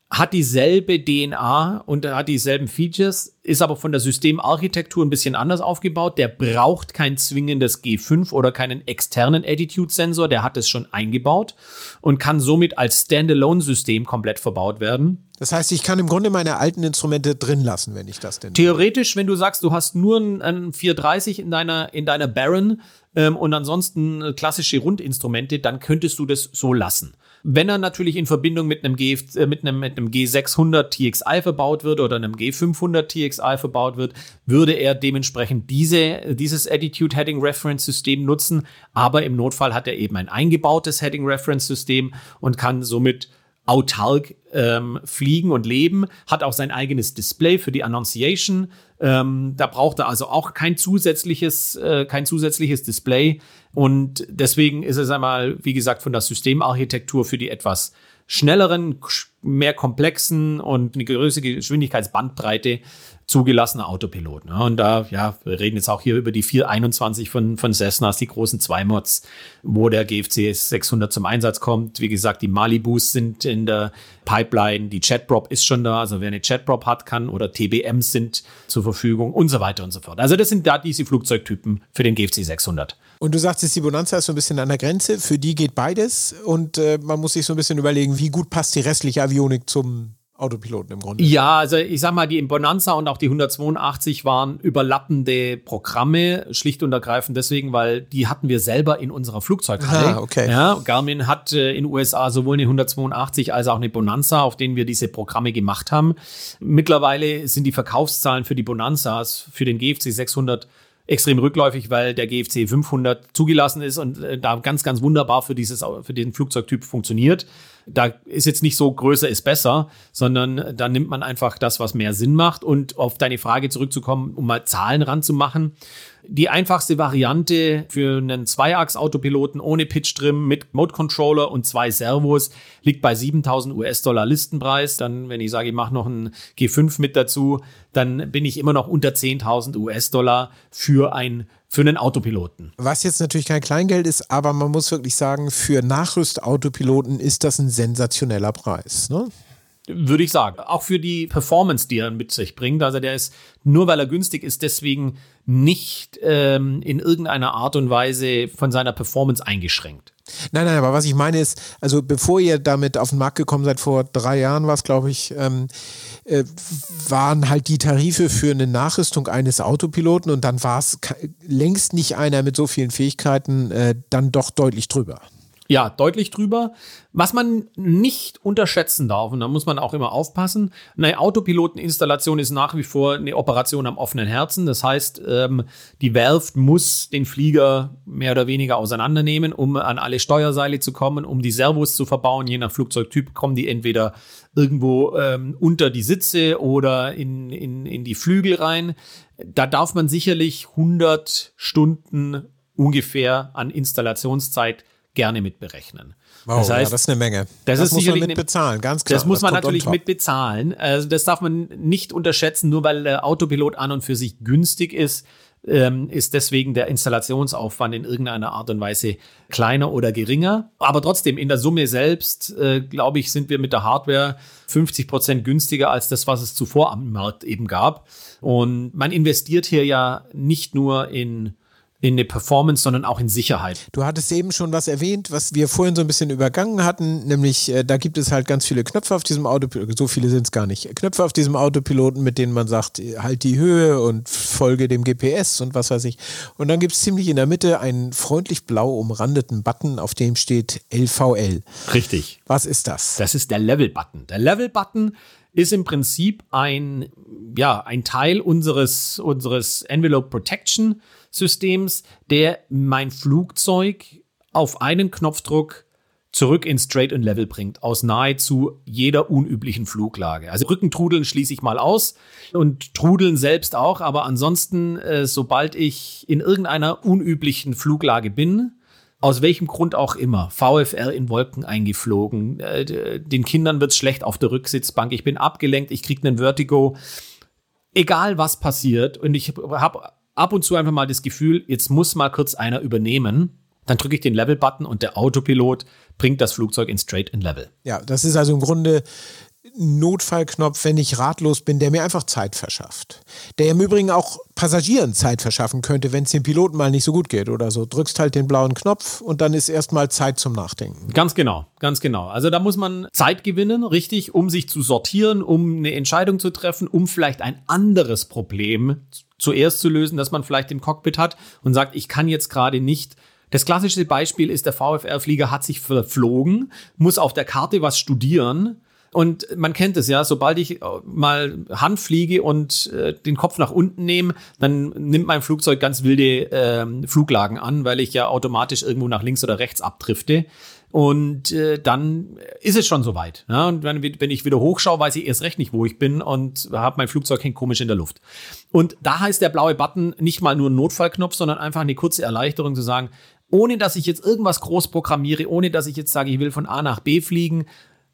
hat dieselbe DNA und hat dieselben Features, ist aber von der Systemarchitektur ein bisschen anders aufgebaut. Der braucht kein zwingendes G5 oder keinen externen Attitude-Sensor, der hat es schon eingebaut und kann somit als Standalone-System komplett verbaut werden. Das heißt, ich kann im Grunde meine alten Instrumente drin lassen, wenn ich das denn. Theoretisch, wenn du sagst, du hast nur einen 430 in deiner, in deiner Baron ähm, und ansonsten klassische Rundinstrumente, dann könntest du das so lassen. Wenn er natürlich in Verbindung mit einem, G, äh, mit einem, mit einem G600 TXI verbaut wird oder einem G500 TXI verbaut wird, würde er dementsprechend diese, dieses Attitude Heading Reference System nutzen. Aber im Notfall hat er eben ein eingebautes Heading Reference System und kann somit autark ähm, fliegen und leben, hat auch sein eigenes Display für die Annunciation. Ähm, da braucht er also auch kein zusätzliches, äh, kein zusätzliches Display. Und deswegen ist es einmal, wie gesagt, von der Systemarchitektur für die etwas schnelleren, mehr komplexen und eine größere Geschwindigkeitsbandbreite zugelassener Autopilot. Ne? Und da, ja, wir reden jetzt auch hier über die 421 von, von Cessnas, die großen Zwei-Mods, wo der GFC 600 zum Einsatz kommt. Wie gesagt, die Malibus sind in der Pipeline, die Chatprop ist schon da, also wer eine Chatprop hat, kann oder TBMs sind zur Verfügung und so weiter und so fort. Also das sind da diese Flugzeugtypen für den GFC 600. Und du sagst, die Bonanza ist so ein bisschen an der Grenze. Für die geht beides. Und äh, man muss sich so ein bisschen überlegen, wie gut passt die restliche Avionik zum Autopiloten im Grunde. Ja, also ich sag mal, die Bonanza und auch die 182 waren überlappende Programme, schlicht und ergreifend deswegen, weil die hatten wir selber in unserer Flugzeughalle. Ah, okay. Ja, Garmin hat äh, in den USA sowohl eine 182 als auch eine Bonanza, auf denen wir diese Programme gemacht haben. Mittlerweile sind die Verkaufszahlen für die Bonanzas, für den GFC 600 extrem rückläufig, weil der GFC 500 zugelassen ist und äh, da ganz, ganz wunderbar für, dieses, für diesen Flugzeugtyp funktioniert. Da ist jetzt nicht so, größer ist besser, sondern da nimmt man einfach das, was mehr Sinn macht. Und auf deine Frage zurückzukommen, um mal Zahlen ranzumachen. Die einfachste Variante für einen Zweiachs-Autopiloten ohne Pitch-Trim mit Mode-Controller und zwei Servos liegt bei 7000 US-Dollar Listenpreis. Dann, wenn ich sage, ich mache noch einen G5 mit dazu, dann bin ich immer noch unter 10.000 US-Dollar für ein für einen Autopiloten. Was jetzt natürlich kein Kleingeld ist, aber man muss wirklich sagen, für Nachrüstautopiloten ist das ein sensationeller Preis. Ne? Würde ich sagen. Auch für die Performance, die er mit sich bringt. Also der ist, nur weil er günstig ist, deswegen nicht ähm, in irgendeiner Art und Weise von seiner Performance eingeschränkt. Nein, nein, aber was ich meine ist, also bevor ihr damit auf den Markt gekommen seid, vor drei Jahren war es, glaube ich, ähm, äh, waren halt die Tarife für eine Nachrüstung eines Autopiloten und dann war es längst nicht einer mit so vielen Fähigkeiten äh, dann doch deutlich drüber. Ja, deutlich drüber. Was man nicht unterschätzen darf, und da muss man auch immer aufpassen, eine Autopiloteninstallation ist nach wie vor eine Operation am offenen Herzen. Das heißt, ähm, die Werft muss den Flieger mehr oder weniger auseinandernehmen, um an alle Steuerseile zu kommen, um die Servos zu verbauen. Je nach Flugzeugtyp kommen die entweder irgendwo ähm, unter die Sitze oder in, in, in die Flügel rein. Da darf man sicherlich 100 Stunden ungefähr an Installationszeit gerne mitberechnen. Wow, das heißt, ja, das ist eine Menge. Das, das muss man mit bezahlen, ganz klar. Das muss man natürlich mit bezahlen. Also das darf man nicht unterschätzen, nur weil der Autopilot an und für sich günstig ist, ähm, ist deswegen der Installationsaufwand in irgendeiner Art und Weise kleiner oder geringer. Aber trotzdem, in der Summe selbst, äh, glaube ich, sind wir mit der Hardware 50 Prozent günstiger als das, was es zuvor am Markt eben gab. Und man investiert hier ja nicht nur in in eine Performance, sondern auch in Sicherheit. Du hattest eben schon was erwähnt, was wir vorhin so ein bisschen übergangen hatten, nämlich äh, da gibt es halt ganz viele Knöpfe auf diesem Autopiloten, so viele sind es gar nicht, Knöpfe auf diesem Autopiloten, mit denen man sagt, halt die Höhe und folge dem GPS und was weiß ich. Und dann gibt es ziemlich in der Mitte einen freundlich blau umrandeten Button, auf dem steht LVL. Richtig. Was ist das? Das ist der Level-Button. Der Level-Button ist im Prinzip ein, ja, ein Teil unseres, unseres Envelope Protection Systems, der mein Flugzeug auf einen Knopfdruck zurück in Straight and Level bringt, aus nahezu jeder unüblichen Fluglage. Also Rückentrudeln schließe ich mal aus und Trudeln selbst auch, aber ansonsten, äh, sobald ich in irgendeiner unüblichen Fluglage bin, aus welchem Grund auch immer, VFR in Wolken eingeflogen, äh, den Kindern wird es schlecht auf der Rücksitzbank, ich bin abgelenkt, ich kriege einen Vertigo, egal was passiert und ich habe ab und zu einfach mal das Gefühl, jetzt muss mal kurz einer übernehmen. Dann drücke ich den Level-Button und der Autopilot bringt das Flugzeug in Straight in Level. Ja, das ist also im Grunde Notfallknopf, wenn ich ratlos bin, der mir einfach Zeit verschafft. Der im Übrigen auch Passagieren Zeit verschaffen könnte, wenn es dem Piloten mal nicht so gut geht oder so. Drückst halt den blauen Knopf und dann ist erstmal Zeit zum Nachdenken. Ganz genau, ganz genau. Also da muss man Zeit gewinnen, richtig, um sich zu sortieren, um eine Entscheidung zu treffen, um vielleicht ein anderes Problem zuerst zu lösen, das man vielleicht im Cockpit hat und sagt, ich kann jetzt gerade nicht das klassische Beispiel ist, der VFR-Flieger hat sich verflogen, muss auf der Karte was studieren und man kennt es ja, sobald ich äh, mal Hand fliege und äh, den Kopf nach unten nehme, dann nimmt mein Flugzeug ganz wilde äh, Fluglagen an, weil ich ja automatisch irgendwo nach links oder rechts abdrifte. Und äh, dann ist es schon soweit. Ja? Und wenn, wenn ich wieder hochschaue, weiß ich erst recht nicht, wo ich bin und habe mein Flugzeug hängt komisch in der Luft. Und da heißt der blaue Button nicht mal nur Notfallknopf, sondern einfach eine kurze Erleichterung zu sagen, ohne dass ich jetzt irgendwas groß programmiere, ohne dass ich jetzt sage, ich will von A nach B fliegen.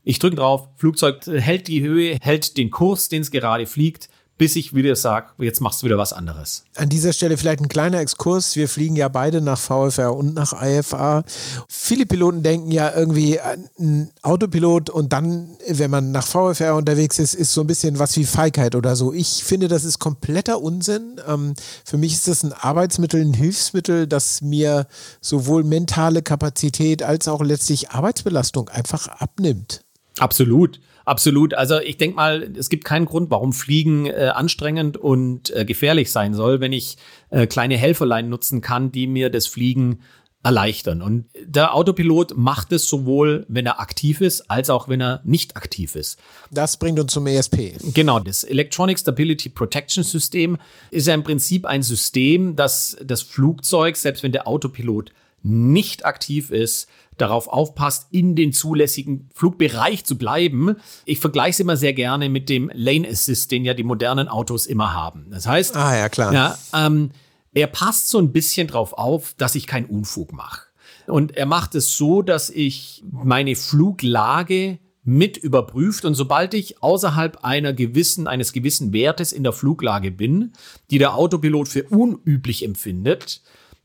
Ich drücke drauf, Flugzeug hält die Höhe, hält den Kurs, den es gerade fliegt bis ich wieder sage, jetzt machst du wieder was anderes. An dieser Stelle vielleicht ein kleiner Exkurs. Wir fliegen ja beide nach VFR und nach IFA. Viele Piloten denken ja irgendwie, ein Autopilot und dann, wenn man nach VFR unterwegs ist, ist so ein bisschen was wie Feigheit oder so. Ich finde, das ist kompletter Unsinn. Ähm, für mich ist das ein Arbeitsmittel, ein Hilfsmittel, das mir sowohl mentale Kapazität als auch letztlich Arbeitsbelastung einfach abnimmt. Absolut. Absolut. Also ich denke mal, es gibt keinen Grund, warum Fliegen äh, anstrengend und äh, gefährlich sein soll, wenn ich äh, kleine Helferlein nutzen kann, die mir das Fliegen erleichtern. Und der Autopilot macht es sowohl, wenn er aktiv ist, als auch wenn er nicht aktiv ist. Das bringt uns zum ESP. Genau, das Electronic Stability Protection System ist ja im Prinzip ein System, das das Flugzeug, selbst wenn der Autopilot nicht aktiv ist, darauf aufpasst, in den zulässigen Flugbereich zu bleiben. Ich vergleiche es immer sehr gerne mit dem Lane Assist, den ja die modernen Autos immer haben. Das heißt, ah, ja, klar. Ja, ähm, er passt so ein bisschen darauf auf, dass ich keinen Unfug mache. Und er macht es so, dass ich meine Fluglage mit überprüft und sobald ich außerhalb einer gewissen, eines gewissen Wertes in der Fluglage bin, die der Autopilot für unüblich empfindet,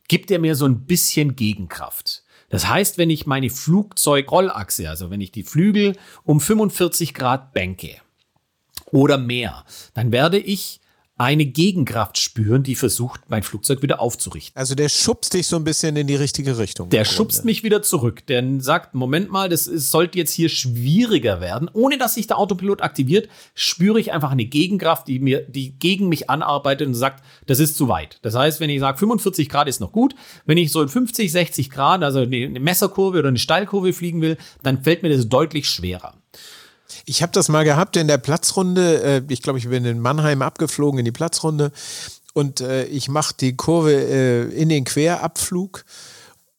gibt er mir so ein bisschen Gegenkraft. Das heißt, wenn ich meine Flugzeugrollachse, also wenn ich die Flügel um 45 Grad banke oder mehr, dann werde ich eine Gegenkraft spüren, die versucht, mein Flugzeug wieder aufzurichten. Also der schubst dich so ein bisschen in die richtige Richtung. Der schubst mich wieder zurück. Der sagt, Moment mal, das ist, sollte jetzt hier schwieriger werden. Ohne dass sich der Autopilot aktiviert, spüre ich einfach eine Gegenkraft, die mir, die gegen mich anarbeitet und sagt, das ist zu weit. Das heißt, wenn ich sage, 45 Grad ist noch gut, wenn ich so in 50, 60 Grad, also eine Messerkurve oder eine Steilkurve fliegen will, dann fällt mir das deutlich schwerer. Ich habe das mal gehabt in der Platzrunde. Äh, ich glaube, ich bin in Mannheim abgeflogen in die Platzrunde und äh, ich mache die Kurve äh, in den Querabflug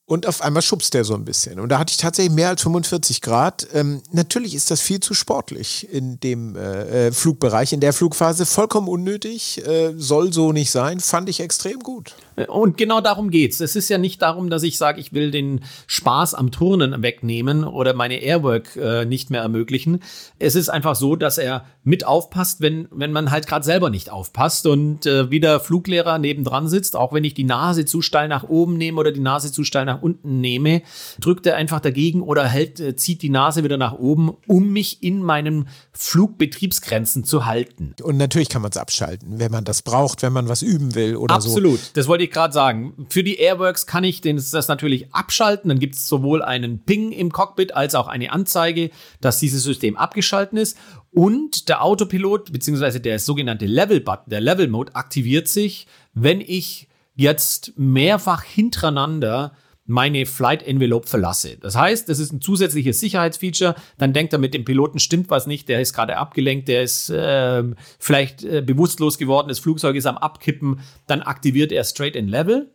und auf einmal schubst der so ein bisschen. Und da hatte ich tatsächlich mehr als 45 Grad. Ähm, natürlich ist das viel zu sportlich in dem äh, Flugbereich, in der Flugphase. Vollkommen unnötig, äh, soll so nicht sein, fand ich extrem gut. Und genau darum geht's. Es ist ja nicht darum, dass ich sage, ich will den Spaß am Turnen wegnehmen oder meine Airwork äh, nicht mehr ermöglichen. Es ist einfach so, dass er mit aufpasst, wenn, wenn man halt gerade selber nicht aufpasst und äh, wie der Fluglehrer nebendran sitzt, auch wenn ich die Nase zu steil nach oben nehme oder die Nase zu steil nach unten nehme, drückt er einfach dagegen oder hält, äh, zieht die Nase wieder nach oben, um mich in meinen Flugbetriebsgrenzen zu halten. Und natürlich kann man es abschalten, wenn man das braucht, wenn man was üben will oder Absolut. so. Absolut. Das wollte ich gerade sagen. Für die Airworks kann ich das natürlich abschalten. Dann gibt es sowohl einen Ping im Cockpit als auch eine Anzeige, dass dieses System abgeschalten ist. Und der Autopilot bzw. der sogenannte Level-Button, der Level-Mode, aktiviert sich, wenn ich jetzt mehrfach hintereinander meine Flight Envelope verlasse. Das heißt, das ist ein zusätzliches Sicherheitsfeature. Dann denkt er mit dem Piloten stimmt was nicht, der ist gerade abgelenkt, der ist äh, vielleicht äh, bewusstlos geworden, das Flugzeug ist am Abkippen. Dann aktiviert er Straight in Level.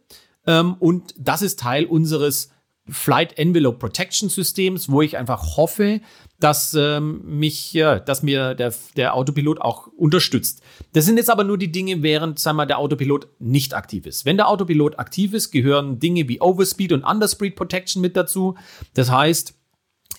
Ähm, und das ist Teil unseres Flight Envelope Protection Systems, wo ich einfach hoffe, dass ähm, mich, ja, dass mir der, der Autopilot auch unterstützt. Das sind jetzt aber nur die Dinge, während, sagen wir, der Autopilot nicht aktiv ist. Wenn der Autopilot aktiv ist, gehören Dinge wie Overspeed und Underspeed Protection mit dazu. Das heißt,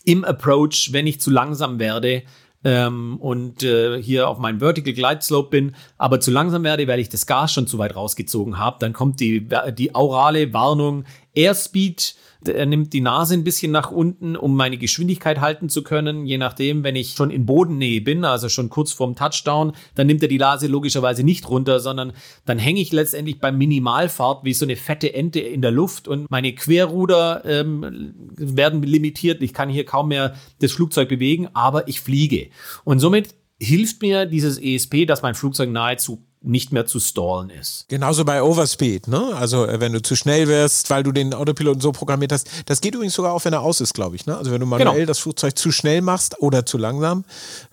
im Approach, wenn ich zu langsam werde, ähm, und äh, hier auf meinem Vertical Glide Slope bin, aber zu langsam werde, weil ich das Gas schon zu weit rausgezogen habe, dann kommt die, die aurale Warnung Airspeed er nimmt die Nase ein bisschen nach unten, um meine Geschwindigkeit halten zu können. Je nachdem, wenn ich schon in Bodennähe bin, also schon kurz vorm Touchdown, dann nimmt er die Nase logischerweise nicht runter, sondern dann hänge ich letztendlich beim Minimalfahrt wie so eine fette Ente in der Luft und meine Querruder ähm, werden limitiert. Ich kann hier kaum mehr das Flugzeug bewegen, aber ich fliege. Und somit hilft mir dieses ESP, dass mein Flugzeug nahezu nicht mehr zu stallen ist. Genauso bei Overspeed, ne? Also äh, wenn du zu schnell wirst, weil du den Autopiloten so programmiert hast. Das geht übrigens sogar auch, wenn er aus ist, glaube ich. Ne? Also wenn du manuell genau. das Flugzeug zu schnell machst oder zu langsam,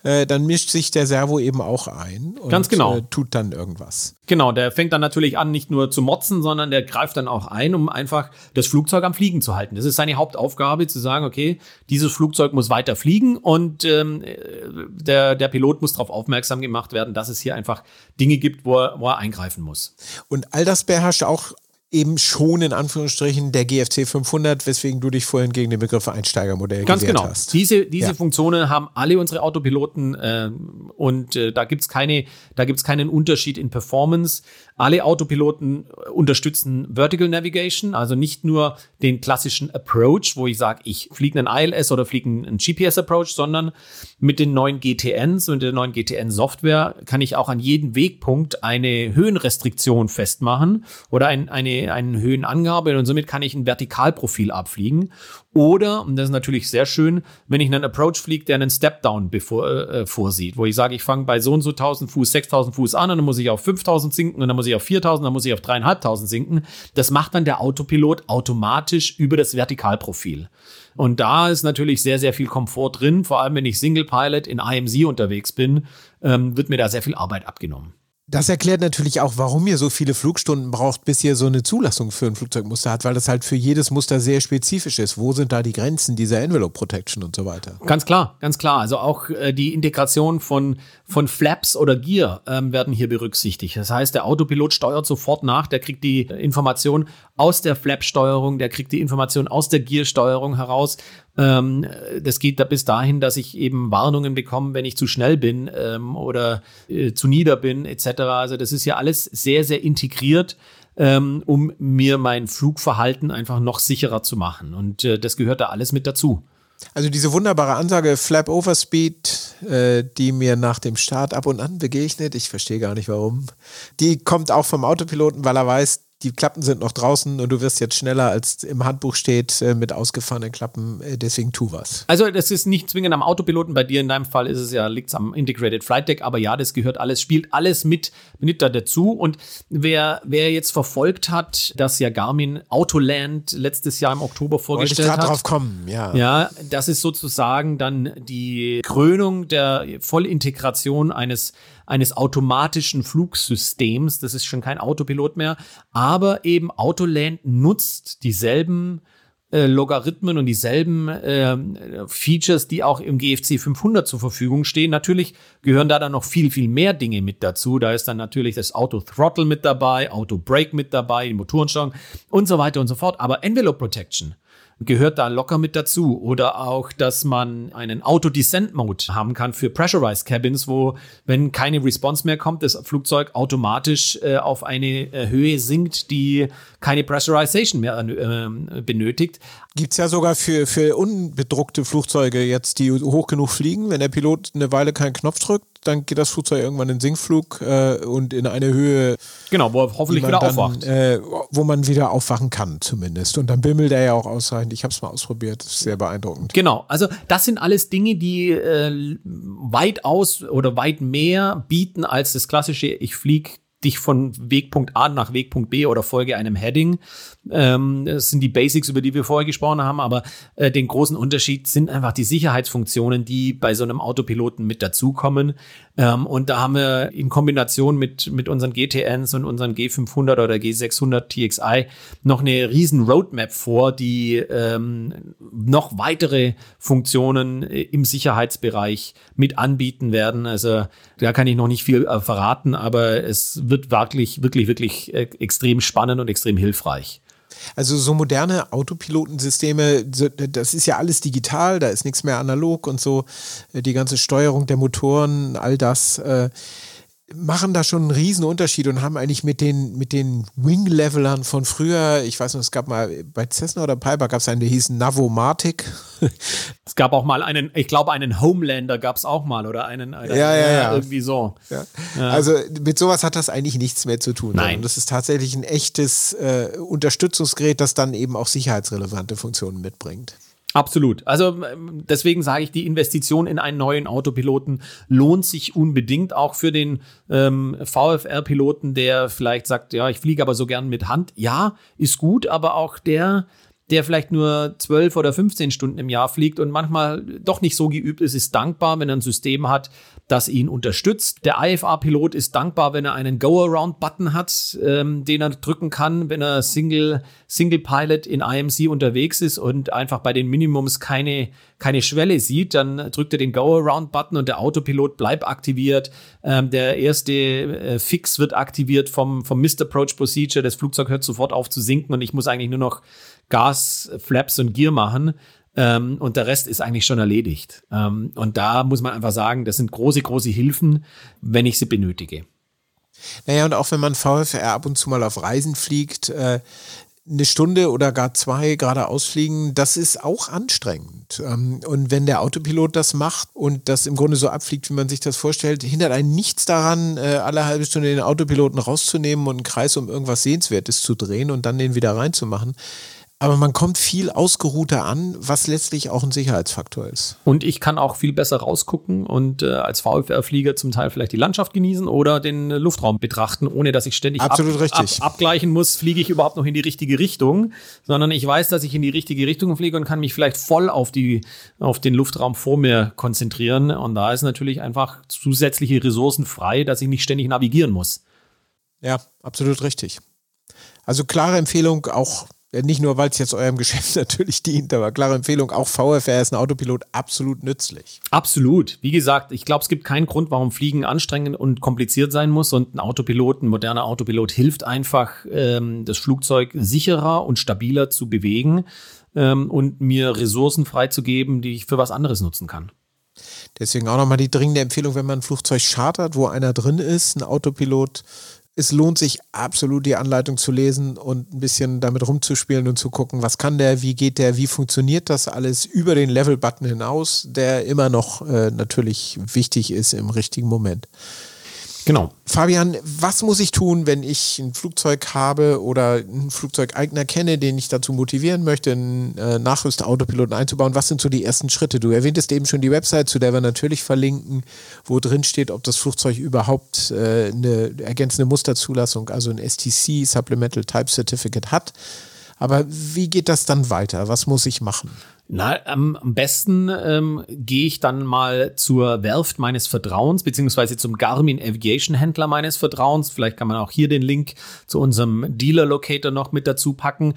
äh, dann mischt sich der Servo eben auch ein und Ganz genau. Äh, tut dann irgendwas. Genau, der fängt dann natürlich an, nicht nur zu motzen, sondern der greift dann auch ein, um einfach das Flugzeug am Fliegen zu halten. Das ist seine Hauptaufgabe, zu sagen, okay, dieses Flugzeug muss weiter fliegen und ähm, der, der Pilot muss darauf aufmerksam gemacht werden, dass es hier einfach Dinge gibt, wo er, wo er eingreifen muss. Und all das beherrscht auch eben schon in Anführungsstrichen der GFC 500, weswegen du dich vorhin gegen den Begriff Einsteigermodell Ganz gewehrt genau. hast. Diese, diese ja. Funktionen haben alle unsere Autopiloten äh, und äh, da gibt's keine, da gibt's keinen Unterschied in Performance. Alle Autopiloten unterstützen Vertical Navigation, also nicht nur den klassischen Approach, wo ich sage, ich fliege einen ILS oder fliege einen GPS-Approach, sondern mit den neuen GTNs und der neuen GTN-Software kann ich auch an jedem Wegpunkt eine Höhenrestriktion festmachen oder ein, eine, eine Höhenangabe und somit kann ich ein Vertikalprofil abfliegen. Oder, und das ist natürlich sehr schön, wenn ich einen Approach fliege, der einen Step-Down bevor, äh, vorsieht, wo ich sage, ich fange bei so und so 1000 Fuß, 6000 Fuß an und dann muss ich auf 5000 sinken und dann muss ich auf 4000, dann muss ich auf 3500 sinken. Das macht dann der Autopilot automatisch über das Vertikalprofil. Und da ist natürlich sehr, sehr viel Komfort drin. Vor allem, wenn ich Single Pilot in IMC unterwegs bin, ähm, wird mir da sehr viel Arbeit abgenommen. Das erklärt natürlich auch, warum ihr so viele Flugstunden braucht, bis ihr so eine Zulassung für ein Flugzeugmuster habt, weil das halt für jedes Muster sehr spezifisch ist. Wo sind da die Grenzen dieser Envelope Protection und so weiter? Ganz klar, ganz klar. Also auch äh, die Integration von, von Flaps oder Gear ähm, werden hier berücksichtigt. Das heißt, der Autopilot steuert sofort nach, der kriegt die Information aus der Flap-Steuerung, der kriegt die Information aus der Gear-Steuerung heraus ähm, das geht da bis dahin, dass ich eben Warnungen bekomme, wenn ich zu schnell bin ähm, oder äh, zu nieder bin, etc. Also das ist ja alles sehr, sehr integriert, ähm, um mir mein Flugverhalten einfach noch sicherer zu machen. Und äh, das gehört da alles mit dazu. Also diese wunderbare Ansage Flap Over Speed, äh, die mir nach dem Start ab und an begegnet, ich verstehe gar nicht warum, die kommt auch vom Autopiloten, weil er weiß, die Klappen sind noch draußen und du wirst jetzt schneller, als im Handbuch steht, äh, mit ausgefahrenen Klappen. Äh, deswegen tu was. Also, das ist nicht zwingend am Autopiloten. Bei dir in deinem Fall ist es ja, liegt es am Integrated Flight Deck. Aber ja, das gehört alles, spielt alles mit, mit da dazu. Und wer, wer jetzt verfolgt hat, dass ja Garmin Autoland letztes Jahr im Oktober vorgestellt Wollte ich hat. drauf kommen, ja. Ja, das ist sozusagen dann die Krönung der Vollintegration eines eines automatischen Flugsystems. Das ist schon kein Autopilot mehr. Aber eben Autoland nutzt dieselben äh, Logarithmen und dieselben äh, Features, die auch im GFC 500 zur Verfügung stehen. Natürlich gehören da dann noch viel, viel mehr Dinge mit dazu. Da ist dann natürlich das Auto Throttle mit dabei, Auto Brake mit dabei, die Motorensteuerung und so weiter und so fort. Aber Envelope Protection gehört da locker mit dazu. Oder auch, dass man einen Auto-Descent-Mode haben kann für Pressurized Cabins, wo, wenn keine Response mehr kommt, das Flugzeug automatisch äh, auf eine äh, Höhe sinkt, die keine Pressurization mehr äh, benötigt. Gibt es ja sogar für, für unbedruckte Flugzeuge jetzt, die hoch genug fliegen, wenn der Pilot eine Weile keinen Knopf drückt, dann geht das Flugzeug irgendwann in Sinkflug äh, und in eine Höhe. Genau, wo er hoffentlich wieder dann, aufwacht. Äh, wo man wieder aufwachen kann, zumindest. Und dann bimmelt er ja auch ausreichend. Ich habe es mal ausprobiert, das ist sehr beeindruckend. Genau, also das sind alles Dinge, die äh, weitaus oder weit mehr bieten als das klassische, ich fliege dich von Wegpunkt A nach Wegpunkt B oder folge einem Heading. Ähm, das sind die Basics, über die wir vorher gesprochen haben, aber äh, den großen Unterschied sind einfach die Sicherheitsfunktionen, die bei so einem Autopiloten mit dazukommen. Ähm, und da haben wir in Kombination mit, mit unseren GTNs und unseren G500 oder G600 TXI noch eine riesen Roadmap vor, die ähm, noch weitere Funktionen äh, im Sicherheitsbereich mit anbieten werden. Also da kann ich noch nicht viel äh, verraten, aber es wird wirklich, wirklich, wirklich äh, extrem spannend und extrem hilfreich. Also so moderne Autopilotensysteme, das ist ja alles digital, da ist nichts mehr analog und so. Äh, die ganze Steuerung der Motoren, all das. Äh, machen da schon einen riesen Unterschied und haben eigentlich mit den, mit den Wing-Levelern von früher, ich weiß noch, es gab mal bei Cessna oder Piper gab es einen, der hieß Navomatic. Es gab auch mal einen, ich glaube, einen Homelander gab es auch mal oder einen, einen ja, ja, ja. irgendwie so. Ja. Also mit sowas hat das eigentlich nichts mehr zu tun. Nein. Das ist tatsächlich ein echtes äh, Unterstützungsgerät, das dann eben auch sicherheitsrelevante Funktionen mitbringt. Absolut. Also ähm, deswegen sage ich, die Investition in einen neuen Autopiloten lohnt sich unbedingt auch für den ähm, VFR-Piloten, der vielleicht sagt, ja, ich fliege aber so gern mit Hand. Ja, ist gut, aber auch der, der vielleicht nur 12 oder 15 Stunden im Jahr fliegt und manchmal doch nicht so geübt ist, ist dankbar, wenn er ein System hat, das ihn unterstützt. Der IFA-Pilot ist dankbar, wenn er einen Go-Around-Button hat, ähm, den er drücken kann, wenn er Single, Single Pilot in IMC unterwegs ist und einfach bei den Minimums keine, keine Schwelle sieht, dann drückt er den Go-Around-Button und der Autopilot bleibt aktiviert. Ähm, der erste äh, Fix wird aktiviert vom, vom Missed Approach Procedure. Das Flugzeug hört sofort auf zu sinken und ich muss eigentlich nur noch Gas, Flaps und Gear machen. Ähm, und der Rest ist eigentlich schon erledigt. Ähm, und da muss man einfach sagen, das sind große, große Hilfen, wenn ich sie benötige. Naja, und auch wenn man VFR ab und zu mal auf Reisen fliegt, äh, eine Stunde oder gar zwei geradeaus fliegen, das ist auch anstrengend. Ähm, und wenn der Autopilot das macht und das im Grunde so abfliegt, wie man sich das vorstellt, hindert einen nichts daran, äh, alle halbe Stunde den Autopiloten rauszunehmen und einen Kreis um irgendwas Sehenswertes zu drehen und dann den wieder reinzumachen. Aber man kommt viel ausgeruhter an, was letztlich auch ein Sicherheitsfaktor ist. Und ich kann auch viel besser rausgucken und äh, als VFR-Flieger zum Teil vielleicht die Landschaft genießen oder den Luftraum betrachten, ohne dass ich ständig ab. Ab, abgleichen muss, fliege ich überhaupt noch in die richtige Richtung, sondern ich weiß, dass ich in die richtige Richtung fliege und kann mich vielleicht voll auf, die, auf den Luftraum vor mir konzentrieren. Und da ist natürlich einfach zusätzliche Ressourcen frei, dass ich nicht ständig navigieren muss. Ja, absolut richtig. Also klare Empfehlung, auch nicht nur, weil es jetzt eurem Geschäft natürlich dient, aber klare Empfehlung, auch VFR ist ein Autopilot absolut nützlich. Absolut. Wie gesagt, ich glaube, es gibt keinen Grund, warum Fliegen anstrengend und kompliziert sein muss. Und ein Autopilot, ein moderner Autopilot hilft einfach, ähm, das Flugzeug sicherer und stabiler zu bewegen ähm, und mir Ressourcen freizugeben, die ich für was anderes nutzen kann. Deswegen auch nochmal die dringende Empfehlung, wenn man ein Flugzeug chartert, wo einer drin ist, ein Autopilot es lohnt sich absolut, die Anleitung zu lesen und ein bisschen damit rumzuspielen und zu gucken, was kann der, wie geht der, wie funktioniert das alles über den Level-Button hinaus, der immer noch äh, natürlich wichtig ist im richtigen Moment. Genau. Fabian, was muss ich tun, wenn ich ein Flugzeug habe oder einen Flugzeugeigner kenne, den ich dazu motivieren möchte, einen äh, Nachrüst-Autopiloten einzubauen? Was sind so die ersten Schritte? Du erwähntest eben schon die Website, zu der wir natürlich verlinken, wo drin steht, ob das Flugzeug überhaupt äh, eine ergänzende Musterzulassung, also ein STC, Supplemental Type Certificate hat. Aber wie geht das dann weiter? Was muss ich machen? Na, am, am besten ähm, gehe ich dann mal zur Werft meines Vertrauens, beziehungsweise zum Garmin Aviation Händler meines Vertrauens. Vielleicht kann man auch hier den Link zu unserem Dealer Locator noch mit dazu packen.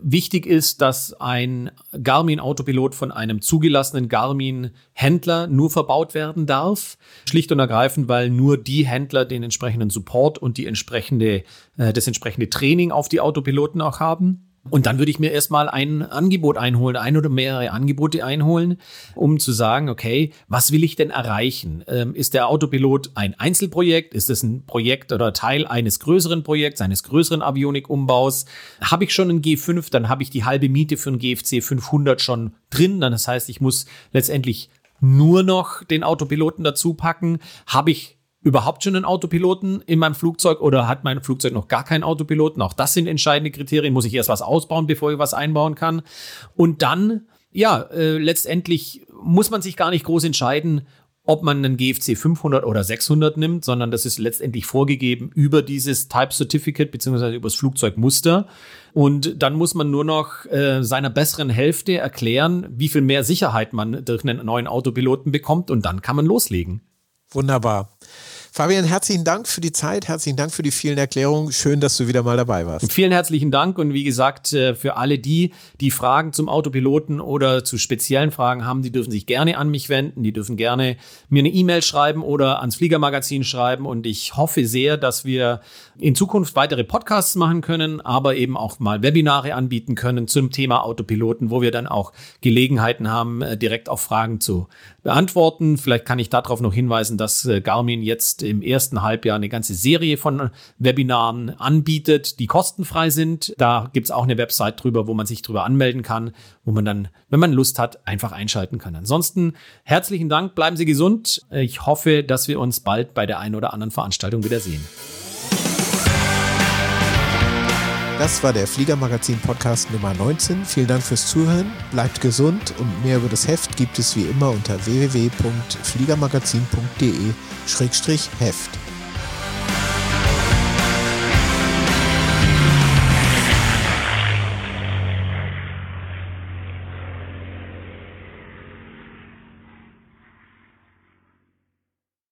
Wichtig ist, dass ein Garmin Autopilot von einem zugelassenen Garmin Händler nur verbaut werden darf. Schlicht und ergreifend, weil nur die Händler den entsprechenden Support und die entsprechende, äh, das entsprechende Training auf die Autopiloten auch haben. Und dann würde ich mir erstmal ein Angebot einholen, ein oder mehrere Angebote einholen, um zu sagen, okay, was will ich denn erreichen? Ähm, ist der Autopilot ein Einzelprojekt? Ist es ein Projekt oder Teil eines größeren Projekts, eines größeren Avionik-Umbaus? Habe ich schon einen G5, dann habe ich die halbe Miete für einen GFC 500 schon drin. Dann das heißt, ich muss letztendlich nur noch den Autopiloten dazu packen. Habe ich überhaupt schon einen Autopiloten in meinem Flugzeug oder hat mein Flugzeug noch gar keinen Autopiloten? Auch das sind entscheidende Kriterien. Muss ich erst was ausbauen, bevor ich was einbauen kann? Und dann, ja, äh, letztendlich muss man sich gar nicht groß entscheiden, ob man einen GFC 500 oder 600 nimmt, sondern das ist letztendlich vorgegeben über dieses Type Certificate beziehungsweise über das Flugzeugmuster. Und dann muss man nur noch äh, seiner besseren Hälfte erklären, wie viel mehr Sicherheit man durch einen neuen Autopiloten bekommt und dann kann man loslegen. Wunderbar. Fabian, herzlichen Dank für die Zeit, herzlichen Dank für die vielen Erklärungen. Schön, dass du wieder mal dabei warst. Vielen herzlichen Dank und wie gesagt, äh, für alle die, die Fragen zum Autopiloten oder zu speziellen Fragen haben, die dürfen sich gerne an mich wenden, die dürfen gerne mir eine E-Mail schreiben oder ans Fliegermagazin schreiben und ich hoffe sehr, dass wir in Zukunft weitere Podcasts machen können, aber eben auch mal Webinare anbieten können zum Thema Autopiloten, wo wir dann auch Gelegenheiten haben, äh, direkt auf Fragen zu beantworten. Vielleicht kann ich darauf noch hinweisen, dass äh, Garmin jetzt im ersten Halbjahr eine ganze Serie von Webinaren anbietet, die kostenfrei sind. Da gibt es auch eine Website drüber, wo man sich drüber anmelden kann, wo man dann, wenn man Lust hat, einfach einschalten kann. Ansonsten herzlichen Dank, bleiben Sie gesund. Ich hoffe, dass wir uns bald bei der einen oder anderen Veranstaltung wiedersehen. Das war der Fliegermagazin Podcast Nummer 19. Vielen Dank fürs Zuhören. Bleibt gesund und mehr über das Heft gibt es wie immer unter www.fliegermagazin.de-heft.